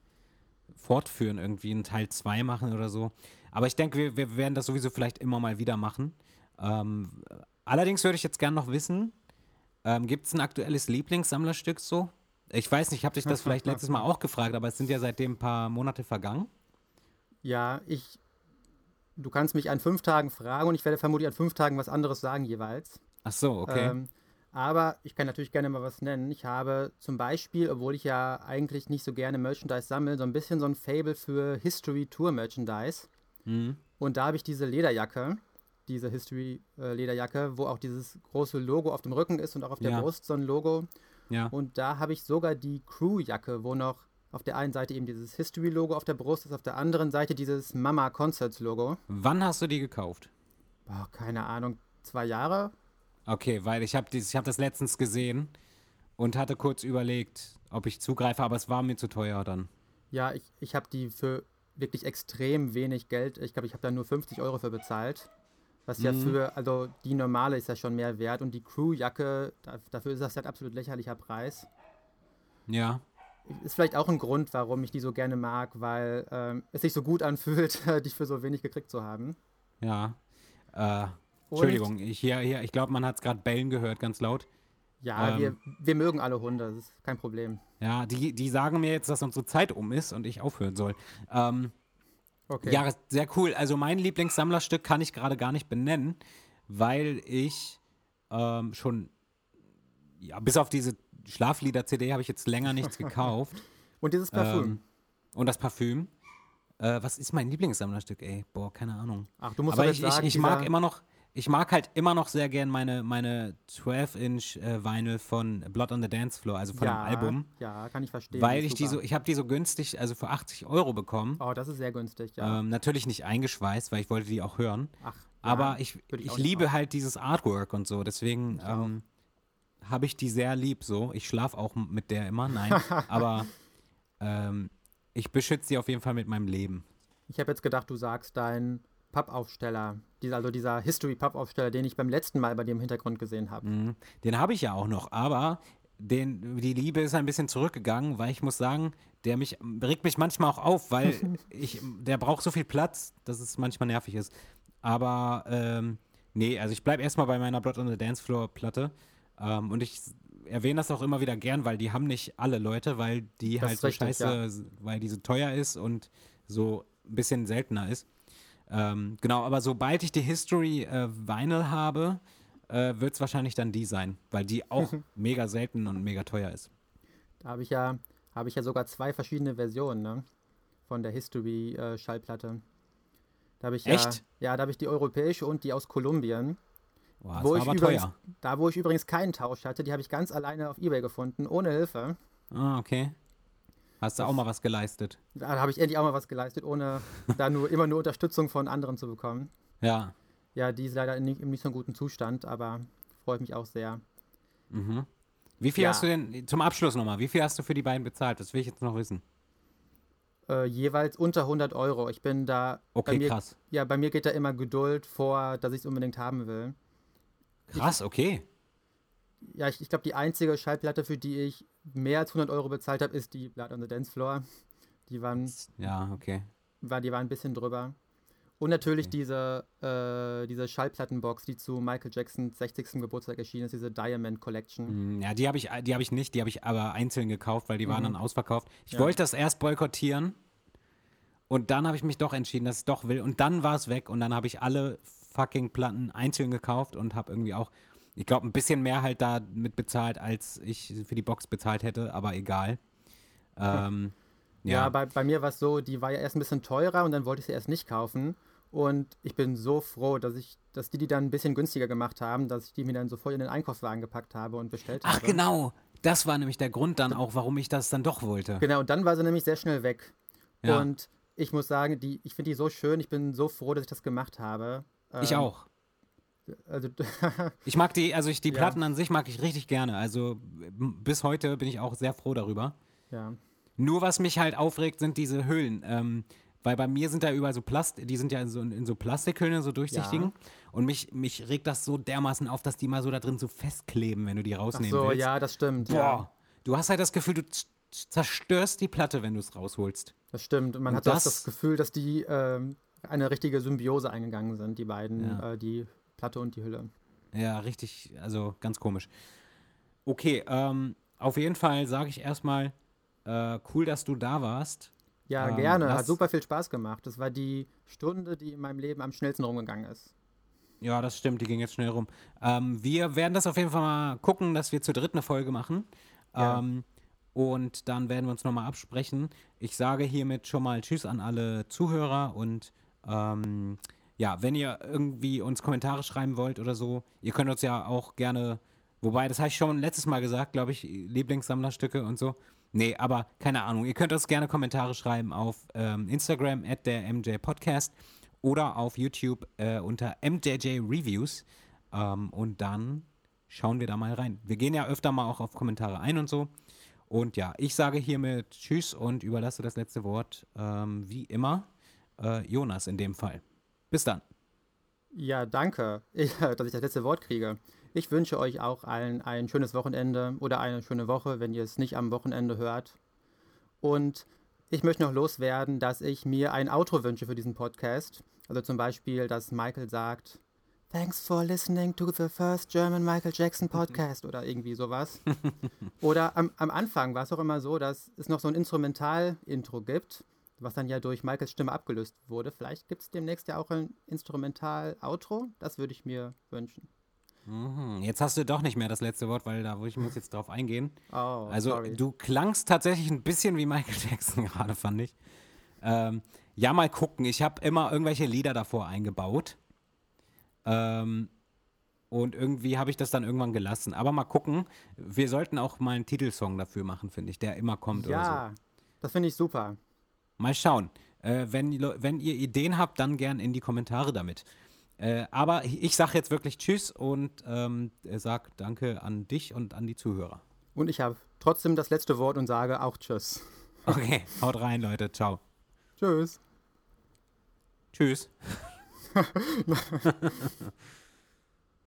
fortführen, irgendwie in Teil 2 machen oder so. Aber ich denke, wir, wir werden das sowieso vielleicht immer mal wieder machen. Ähm, allerdings würde ich jetzt gerne noch wissen, ähm, gibt es ein aktuelles Lieblingssammlerstück so? Ich weiß nicht, ich habe dich das vielleicht letztes Mal auch gefragt, aber es sind ja seitdem ein paar Monate vergangen. Ja, ich. Du kannst mich an fünf Tagen fragen und ich werde vermutlich an fünf Tagen was anderes sagen jeweils. Ach so, okay. Ähm, aber ich kann natürlich gerne mal was nennen. Ich habe zum Beispiel, obwohl ich ja eigentlich nicht so gerne Merchandise sammle, so ein bisschen so ein Fable für History Tour Merchandise. Mhm. Und da habe ich diese Lederjacke, diese History äh, Lederjacke, wo auch dieses große Logo auf dem Rücken ist und auch auf der ja. Brust so ein Logo. Ja. Und da habe ich sogar die Crew-Jacke, wo noch auf der einen Seite eben dieses History-Logo auf der Brust ist, auf der anderen Seite dieses Mama Concerts-Logo. Wann hast du die gekauft? Boah, keine Ahnung, zwei Jahre? Okay, weil ich habe hab das letztens gesehen und hatte kurz überlegt, ob ich zugreife, aber es war mir zu teuer dann. Ja, ich, ich habe die für wirklich extrem wenig Geld, ich glaube, ich habe da nur 50 Euro für bezahlt. Was ja mhm. für, also die normale ist ja schon mehr wert und die Crewjacke, dafür ist das halt absolut lächerlicher Preis. Ja. Ist vielleicht auch ein Grund, warum ich die so gerne mag, weil ähm, es sich so gut anfühlt, [LAUGHS] die für so wenig gekriegt zu haben. Ja. Äh, Entschuldigung, ich, hier, hier, ich glaube, man hat es gerade bellen gehört, ganz laut. Ja, ähm, wir, wir mögen alle Hunde, das ist kein Problem. Ja, die, die sagen mir jetzt, dass unsere Zeit um ist und ich aufhören soll. Ähm, Okay. Ja, sehr cool. Also mein Lieblingssammlerstück kann ich gerade gar nicht benennen, weil ich ähm, schon, ja, bis auf diese Schlaflieder-CD habe ich jetzt länger nichts [LAUGHS] gekauft. und dieses Parfüm. Ähm, und das Parfüm. Äh, was ist mein Lieblingssammlerstück, ey? Boah, keine Ahnung. Ach, du musst Aber ich, sagen, ich, ich mag immer noch, ich mag halt immer noch sehr gern meine, meine 12-Inch äh, Vinyl von Blood on the Dance Floor, also von ja, dem Album. Ja, kann ich verstehen. Weil ich die so, ich habe die so günstig, also für 80 Euro bekommen. Oh, das ist sehr günstig, ja. Ähm, natürlich nicht eingeschweißt, weil ich wollte die auch hören. Ach, Aber ja, ich, ich, ich liebe halt dieses Artwork und so, deswegen ähm, habe ich die sehr lieb so. Ich schlafe auch mit der immer, nein. [LAUGHS] aber ähm, ich beschütze sie auf jeden Fall mit meinem Leben. Ich habe jetzt gedacht, du sagst dein Pappaufsteller, also dieser History-Pappaufsteller, den ich beim letzten Mal bei dir im Hintergrund gesehen habe. Mhm. Den habe ich ja auch noch, aber den, die Liebe ist ein bisschen zurückgegangen, weil ich muss sagen, der mich regt mich manchmal auch auf, weil [LAUGHS] ich, der braucht so viel Platz, dass es manchmal nervig ist. Aber ähm, nee, also ich bleibe erstmal bei meiner Blood on the Dance Floor Platte. Ähm, und ich erwähne das auch immer wieder gern, weil die haben nicht alle Leute, weil die Das halt so richtig, scheiße, ja. weil die so teuer ist und so ein bisschen seltener ist. Ähm, genau, aber sobald ich die History äh, Vinyl habe, äh, wird es wahrscheinlich dann die sein, weil die auch [LAUGHS] mega selten und mega teuer ist. Da habe ich ja, habe ich ja sogar zwei verschiedene Versionen, ne? Von der History äh, Schallplatte. Da habe ich Echt? ja, ja, da habe ich die europäische und die aus Kolumbien. Boah, das wo war ich aber übrigens, teuer. da wo ich übrigens keinen Tausch hatte, die habe ich ganz alleine auf eBay gefunden, ohne Hilfe. Ah, okay. Hast du auch mal was geleistet? Da habe ich endlich auch mal was geleistet, ohne da nur immer nur Unterstützung von anderen zu bekommen. Ja. Ja, die ist leider in nicht, in nicht so einem guten Zustand, aber freut mich auch sehr. Mhm. Wie viel Ja. hast du denn, zum Abschluss nochmal, wie viel hast du für die beiden bezahlt? Das will ich jetzt noch wissen. Äh, jeweils unter 100 Euro. Ich bin da. Okay, bei mir, krass. Ja, bei mir geht da immer Geduld vor, dass ich es unbedingt haben will. Krass, okay. Ja, ich, ich glaube, die einzige Schallplatte, für die ich mehr als 100 Euro bezahlt habe, ist die Blood on the Dance Floor. Die waren, Ja, okay. war, die waren ein bisschen drüber. Und natürlich diese, äh, diese Schallplattenbox, die zu Michael Jacksons 60. Geburtstag erschienen ist, diese Diamond Collection. Mm, Ja, die habe ich, die habe ich nicht, die habe ich aber einzeln gekauft, weil die waren Mhm. dann ausverkauft. Ich Ja. wollte das erst boykottieren und dann habe ich mich doch entschieden, dass ich es doch will und dann war es weg und dann habe ich alle fucking Platten einzeln gekauft und habe irgendwie auch, ich glaube, ein bisschen mehr halt da mit bezahlt, als ich für die Box bezahlt hätte, aber egal. Ähm, [LAUGHS] Ja, ja, bei, bei mir war es so, die war ja erst ein bisschen teurer und dann wollte ich sie erst nicht kaufen. Und ich bin so froh, dass ich, dass die die dann ein bisschen günstiger gemacht haben, dass ich die mir dann sofort in den Einkaufswagen gepackt habe und bestellt Ach habe. genau, das war nämlich der Grund dann auch, warum ich das dann doch wollte. Genau, und dann war sie nämlich sehr schnell weg. Ja. Und ich muss sagen, die, ich finde die so schön, ich bin so froh, dass ich das gemacht habe. Ich Ähm, auch. Also, [LAUGHS] Ich mag die, also ich, die Ja. Platten an sich mag ich richtig gerne. Also bis heute bin ich auch sehr froh darüber. ja. Nur was mich halt aufregt, sind diese Hüllen. Ähm, weil bei mir sind da überall so Plast, die sind ja in so, in so Plastikhüllen, so durchsichtigen. Und mich, mich regt das so dermaßen auf, dass die mal so da drin so festkleben, wenn du die Ach rausnehmen so, willst. ja, das stimmt. Boah. Ja, Du hast halt das Gefühl, du zerstörst die Platte, wenn du es rausholst. das stimmt. Und man Und hat das- das Gefühl, dass die ähm, eine richtige Symbiose eingegangen sind, die beiden, Ja. äh, die Platte und die Hülle. Ja, richtig, also ganz komisch. Okay, ähm, auf jeden Fall sage ich erstmal, äh, cool, dass du da warst. Ja, Ähm, gerne. Hat super viel Spaß gemacht. Das war die Stunde, die in meinem Leben am schnellsten rumgegangen ist. Ja, das stimmt, die ging jetzt schnell rum. Ähm, wir werden das auf jeden Fall mal gucken, dass wir zu dritt eine Folge machen. Ja. Ähm, und dann werden wir uns nochmal absprechen. Ich sage hiermit schon mal Tschüss an alle Zuhörer und ähm, ja, wenn ihr irgendwie uns Kommentare schreiben wollt oder so, ihr könnt uns ja auch gerne, wobei, das habe ich schon letztes Mal gesagt, glaube ich, Lieblingssammlerstücke und so. Nee, aber keine Ahnung. Ihr könnt uns gerne Kommentare schreiben auf ähm, Instagram at der MJ Podcast oder auf YouTube äh, unter MJJ Reviews. Ähm, und dann schauen wir da mal rein. Wir gehen ja öfter mal auch auf Kommentare ein und so. Und ja, ich sage hiermit Tschüss und überlasse das letzte Wort, ähm, wie immer, äh, Jonas in dem Fall. Bis dann. Ja, danke, [LAUGHS] ich, dass ich das letzte Wort kriege. Ich wünsche euch auch allen ein schönes Wochenende oder eine schöne Woche, wenn ihr es nicht am Wochenende hört. Und ich möchte noch loswerden, dass ich mir ein Outro wünsche für diesen Podcast. Also zum Beispiel, dass Michael sagt, Thanks for listening to the first German Michael Jackson podcast oder irgendwie sowas. [LAUGHS] oder am, am Anfang war es auch immer so, dass es noch so ein Instrumental-Intro gibt, was dann ja durch Michaels Stimme abgelöst wurde. Vielleicht gibt es demnächst ja auch ein Instrumental-Outro. Das würde ich mir wünschen. Mhm, Jetzt hast du doch nicht mehr das letzte Wort, weil da wo ich muss jetzt drauf eingehen. Oh, Also sorry. du klangst tatsächlich ein bisschen wie Michael [LAUGHS] Jackson gerade, fand ich. Ähm, ja, mal gucken. Ich habe immer irgendwelche Lieder davor eingebaut. Ähm, und irgendwie habe ich das dann irgendwann gelassen. Aber mal gucken. Wir sollten auch mal einen Titelsong dafür machen, finde ich, der immer kommt oder so. ja, das finde ich super. Mal schauen. Äh, wenn, wenn ihr Ideen habt, dann gern in die Kommentare damit. Äh, aber ich sage jetzt wirklich Tschüss und ähm, sag Danke an dich und an die Zuhörer. Und ich habe trotzdem das letzte Wort und sage auch Tschüss. Okay, haut rein, Leute. Ciao. Tschüss. Tschüss. [LAUGHS]